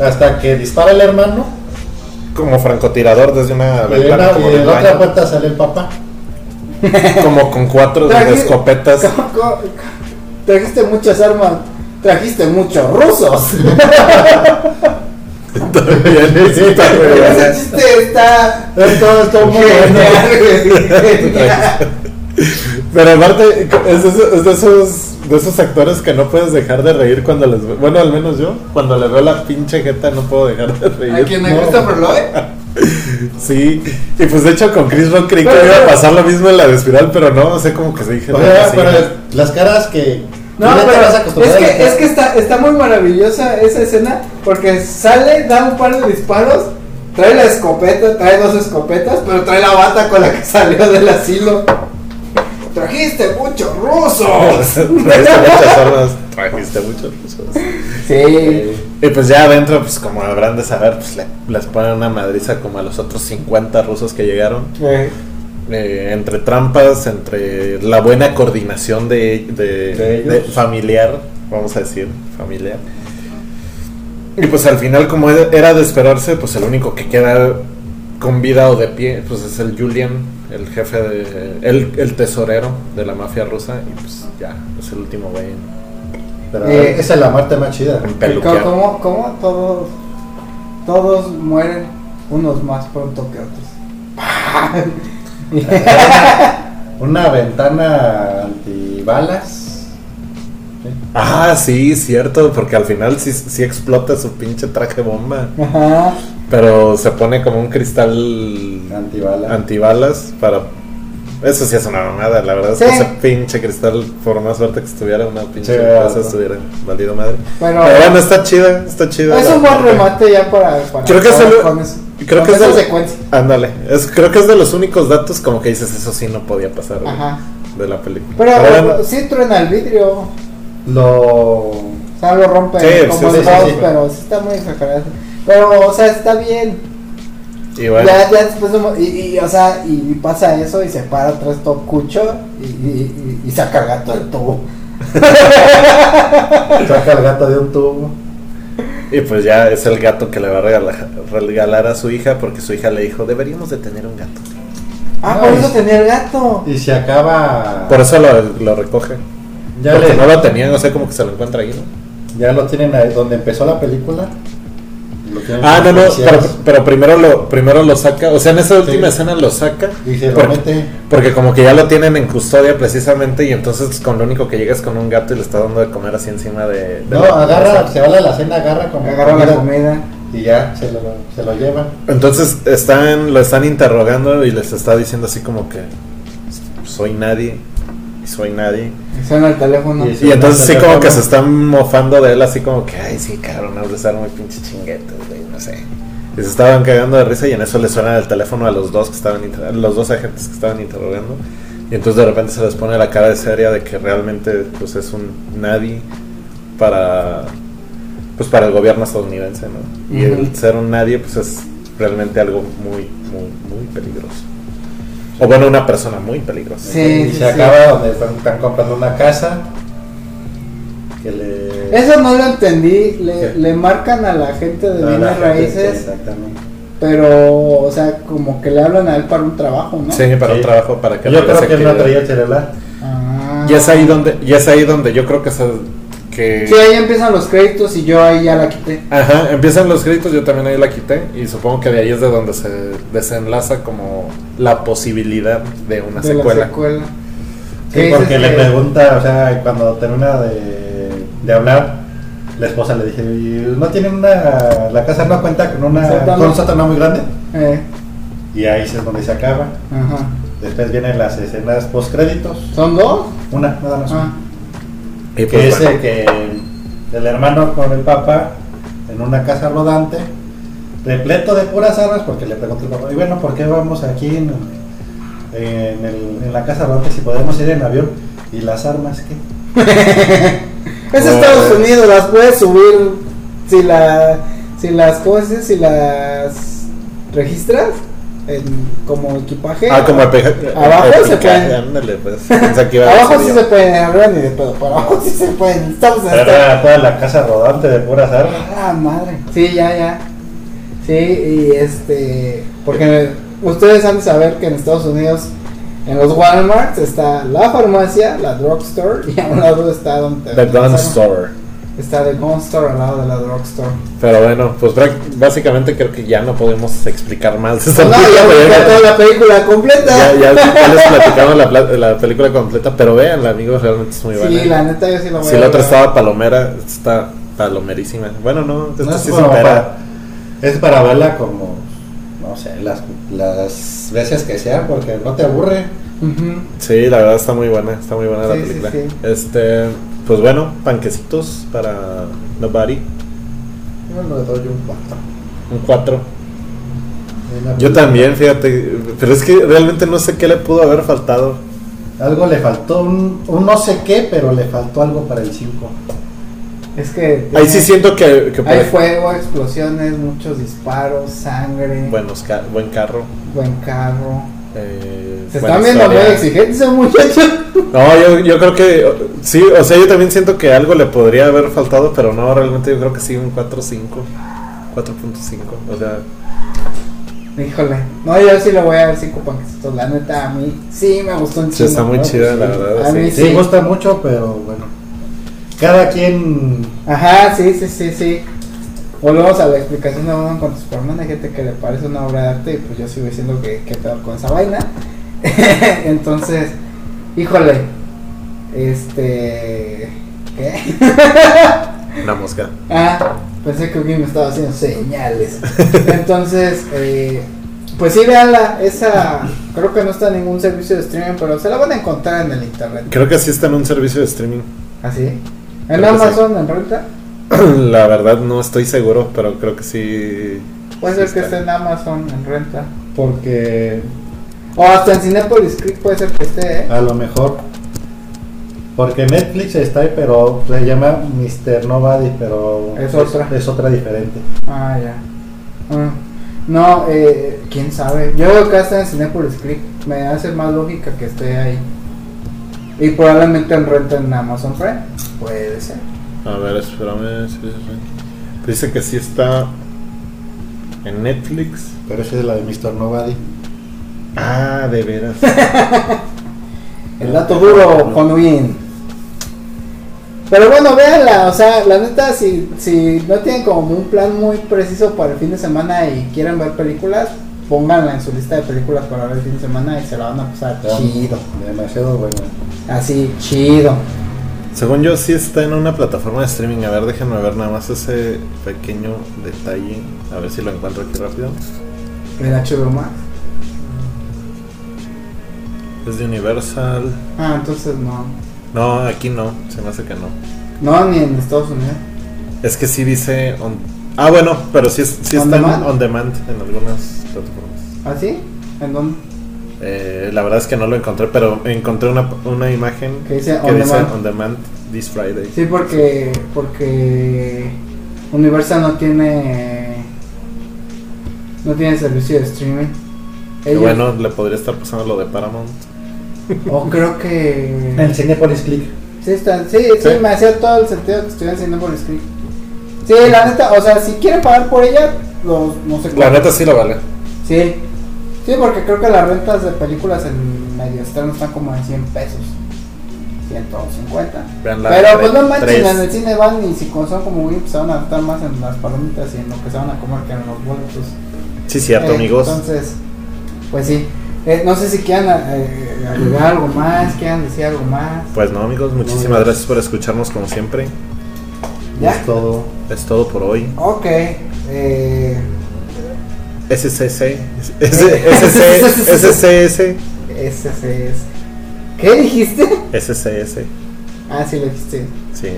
Hasta que dispara el hermano. Como francotirador desde una Y, de ventana. y la otra puerta sale el papá. Como con cuatro Traje- escopetas. *laughs* ¿Cómo- cómo- Trajiste muchas armas, trajiste muchos rusos. *laughs* Está *laughs* muy Ese chiste está muy genial, genial. Pero aparte, es de, esos, es de esos de esos actores que no puedes dejar de reír cuando les ve- Bueno, al menos yo, cuando le veo la pinche jeta no puedo dejar de reír. ¿A quién? ¿A No. Christopher Lloyd? Sí, y pues de hecho con Chris Rock creí que Pero- iba a pasar lo mismo en la de Espiral, pero no, o sea, como que se dije. Pero las caras que. No, te pero vas es que, es que está, está muy maravillosa esa escena porque sale, da un par de disparos, trae la escopeta, trae dos escopetas, pero trae la bata con la que salió del asilo. Trajiste muchos rusos. *laughs* Trajiste muchas armas, trajiste muchos rusos. Sí. Y pues ya adentro, pues como habrán de saber, pues le- les ponen una madriza como a los otros 50 rusos que llegaron. Eh, Eh, entre trampas, entre la buena coordinación de, de- De ellos. de familiar, vamos a decir, familiar. Y pues al final, como era de esperarse, pues el único que queda con vida o de pie, pues es el Julian, el jefe de. el, el tesorero de la mafia rusa, y pues ya, es el último güey Pero Eh, esa es la muerte más chida. en ¿Cómo, cómo, todos, todos mueren, unos más pronto que otros? *laughs* Una ventana antibalas. Ah, sí, cierto, porque al final sí, sí explota su pinche traje bomba. Ajá. Pero se pone como un cristal Antibalas. antibalas para... Eso sí es una mamada, la verdad Sí. es que ese pinche cristal, por más fuerte que estuviera, una pinche cosa estuviera valido madre. Pero, Pero bueno, está chida, está chida. es un buen parte. remate ya para. para Creo que es el-. Creo Con que es de- secuencia. Ándale, es, creo que es de los únicos datos como que dices, eso sí no podía pasar Ajá. de la película. Pero bueno, sí truena el vidrio. Lo. O sea, lo rompe Sí, como sí, el sí, sí, House, sí. pero sí está muy exagerado. Pero, o sea, está bien. y bueno, Ya, ya después, y, y, o sea, y pasa eso y se para atrás todo cucho y, y, y, y saca el gato del tubo. *laughs* Saca el gato de un tubo. y pues ya es el gato que le va a regalar, regalar a su hija porque su hija le dijo, deberíamos de tener un gato. Ah, No, por eso tenía el gato. Y se acaba. Por eso lo, lo recoge. ya, porque le- no lo tenían, no sé cómo que se lo encuentra ahí, ¿no? ya lo tienen ahí donde empezó la película. Ah, no, no, pero, pero primero lo primero lo saca, o sea, en esa última Sí. escena lo saca. Y se lo porque, mete. porque como que ya lo tienen en custodia precisamente y entonces con lo único que llega es con un gato y le está dando de comer así encima de... de No, la- agarra, se va a la cena, agarra como. Agarra la comida. Y ya se lo, se lo llevan. Entonces están, lo están interrogando y les está diciendo así como que soy nadie y soy nadie. Y suena el teléfono. Y. Y entonces sí como que se están mofando de él así como que, ay sí, cabrón, has de estar muy pinche chinguetos, güey, no sé. Y se estaban cagando de risa y en eso le suena el teléfono a los dos que estaban los dos agentes que estaban interrogando. Y entonces de repente se les pone la cara de seria de que realmente pues es un nadie para pues para el gobierno estadounidense, ¿no? Y el ser un nadie pues es realmente algo muy muy muy peligroso. O bueno, una persona muy peligrosa. Sí, y sí, se sí. acaba donde están, están comprando una casa. Que le. Eso no lo entendí. Le, le marcan a la gente de bienes gente, raíces, Exactamente. pero, o sea, como que le hablan a él para un trabajo, ¿no? Sí, para un trabajo para que Yo creo que él no traía el celular. Ah. Y es ahí donde, y es ahí donde yo creo que se, que Sí, ahí empiezan los créditos y yo ahí ya la quité. Ajá, empiezan los créditos, yo también ahí la quité y supongo que de ahí es de donde se desenlaza como la posibilidad de una de secuela. la secuela. Sí, ¿Qué porque le que- pregunta, o sea, cuando termina de, de hablar, la esposa le dice, "¿Y ¿no tienen una, la casa no cuenta con una con un sótano muy grande? Eh, Y ahí es donde se acaba. ajá. Después vienen las escenas post créditos, ¿Son dos? una, nada más. Ah. Y Que pues, es bueno, el que el hermano con el papá en una casa rodante, repleto de puras armas, porque le pregunta el papá, y bueno, ¿por qué vamos aquí en, en, el- en la casa rodante si podemos ir en avión? ¿Y las armas qué? *laughs* Es Estados es- Unidos, las puedes subir si la si las cosas, si las registras en, como equipaje. ah, como Abajo el se picaje, puede. ándale, pues. Que iba Abajo sí yo. se pueden, arriba ni de pedo, pero abajo sí se pueden. Estamos en esta- Era toda la casa rodante de puras armas. Ah, madre. Sí, ya, ya. Sí, y este. Porque ustedes han de saber que en Estados Unidos, en los Walmarts está la farmacia, la drugstore, y a un lado está donde. The Gun. Store. Está The Gun Store al lado de la Drugstore. Pero bueno, pues básicamente creo que ya no podemos explicar más esta No, ya me porque toda la película completa. ya, ya- ya *laughs* les platicamos la, la película completa, pero vean, amigos, realmente es muy buena. Sí, la neta yo sí la voy si a la otra estaba palomera, está palomerísima. Bueno, no, esta No es, sí supera. para, es para verla como, no sé, las, las veces que sea, porque no te aburre. Sí, la verdad está muy buena, está muy buena la Sí, película. sí. Este, pues bueno, panquecitos para Nobody, Yo le doy un 4. un 4. Yo también, fíjate, pero es que realmente no sé qué le pudo haber faltado. Algo le faltó, un, un no sé qué, pero le faltó algo para el 5. Es que. Ahí sí siento que, que Hay puede- fuego, explosiones, muchos disparos, sangre, buenos ca- buen carro. buen carro. Eh, Se están viendo muy exigentes esos muchachos. No, yo, yo creo que sí, o sea, yo también siento que algo le podría haber faltado, pero no, realmente yo creo que sí, un 4.5, 4.5, o sea, Híjole. No, yo sí le voy a dar cinco panquecitos. La neta, a mí sí me gustó un Sí, chingo. está muy ¿no? chida, la verdad, A sí. mí Sí, sí. gusta mucho, pero bueno. Cada quien. Ajá, sí, sí, sí, sí. Volvemos a la explicación de Batman contra Superman. Hay gente que le parece una obra de arte y pues yo sigo diciendo que qué peor con esa vaina. *laughs* Entonces, híjole. Este. ¿Qué? *laughs* una mosca. Ah, pensé que alguien me estaba haciendo señales. Entonces, eh, pues sí, veanla. Esa creo que no está en ningún servicio de streaming, pero se la van a encontrar en el internet. Creo que sí está en un servicio de streaming. ¿Así? ¿En Creo que Amazon, en renta? *clears throat* La verdad no estoy seguro, pero creo que sí. Puede sí ser que está. esté en Amazon, en renta. Porque O hasta en Cinepolis Click puede ser que esté, ¿eh? a lo mejor. Porque Netflix está ahí, pero se llama Mr. Nobody, pero Es otra. es otra diferente. Ah, ya. Ah, No, eh, quién sabe. Yo creo que está en Cinepolis Click. Me hace más lógica que esté ahí. Y probablemente en renta en Amazon Prime. Puede ser. A ver, espérame. sí, sí, sí. Dice que sí está en Netflix. Pero esa es la de Mr. Nobody. Ah, de veras. *laughs* El dato duro con Win. Pero bueno, véanla, o sea, la neta, si, si no tienen como un plan muy preciso para el fin de semana y quieren ver películas, pónganla en su lista de películas para ver el fin de semana y se la van a pasar chido. Demasiado buena. Así, chido. Según yo, sí está en una plataforma de streaming. A ver, déjenme ver nada más ese pequeño detalle. A ver si lo encuentro aquí rápido. El HBO Max. Es de Universal. Ah, entonces no. No, aquí no. Se me hace que no. No, ni en Estados Unidos. Es que sí dice. on- Ah, bueno, pero sí, sí ¿On está en demand? on demand en algunas plataformas. ¿Ah, sí? ¿En dónde? Eh, la verdad es que no lo encontré, pero encontré una, una imagen Que dice que on dice demand. on demand this Friday. Sí, porque, porque Universal no tiene no tiene servicio de streaming. Ellos- bueno, le podría estar pasando lo de Paramount. o creo que El Cinepolis Click. sí, está, sí, sí, Sí. me hacía todo el sentido que estuvieran haciendo por script. Sí, la neta, o sea, si quieren pagar por ella, los, no sé La cuánto. neta sí lo vale. Sí, sí, porque creo que las rentas de películas en medio externo están como en 100 pesos. 150. Veanla, Pero pues no manchen, tres. en el cine van y si son como Wii, pues se van a gastar más en las palomitas y en lo que se van a comer que en los boletos. Sí, cierto, Eh, amigos. Entonces, pues sí. Eh, no sé si quieran eh, agregar algo más, quieran decir algo más. Pues no, amigos, muchísimas No, gracias por escucharnos como siempre. ¿Ya? Es todo. Es todo por hoy. Ok. Eh, SCC. SCC. SCS. es. ¿Qué dijiste? SCS. Ah, sí, lo dijiste. Sí.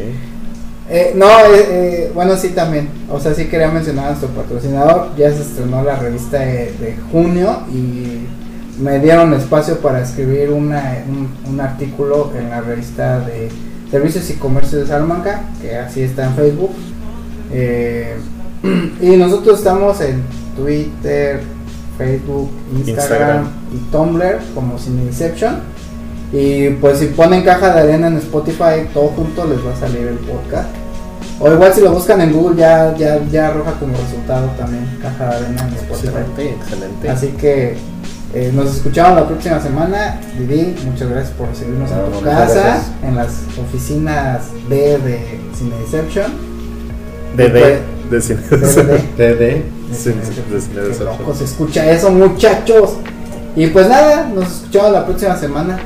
Eh, no, eh, eh, bueno, sí también. O sea, sí quería mencionar a nuestro patrocinador. Ya se estrenó la revista de, de junio y me dieron espacio para escribir una, un, un artículo en la revista de Servicios y Comercio de Salamanca, que así está en Facebook. Eh, *clears throat* y nosotros estamos en Twitter, Facebook, Instagram, y Tumblr como Sin Inception. Y pues si ponen caja de arena en Spotify, todo junto les va a salir el podcast. O igual si lo buscan en Google ya, ya, ya arroja como resultado también caja de arena en Spotify. Excelente, excelente. Así que eh, nos escuchamos la próxima semana. Didi, muchas gracias por recibirnos no, en tu casa, en las oficinas D de, Cine Deception. De. De cine. De se escucha eso, muchachos. Y pues nada, nos escuchamos la próxima semana.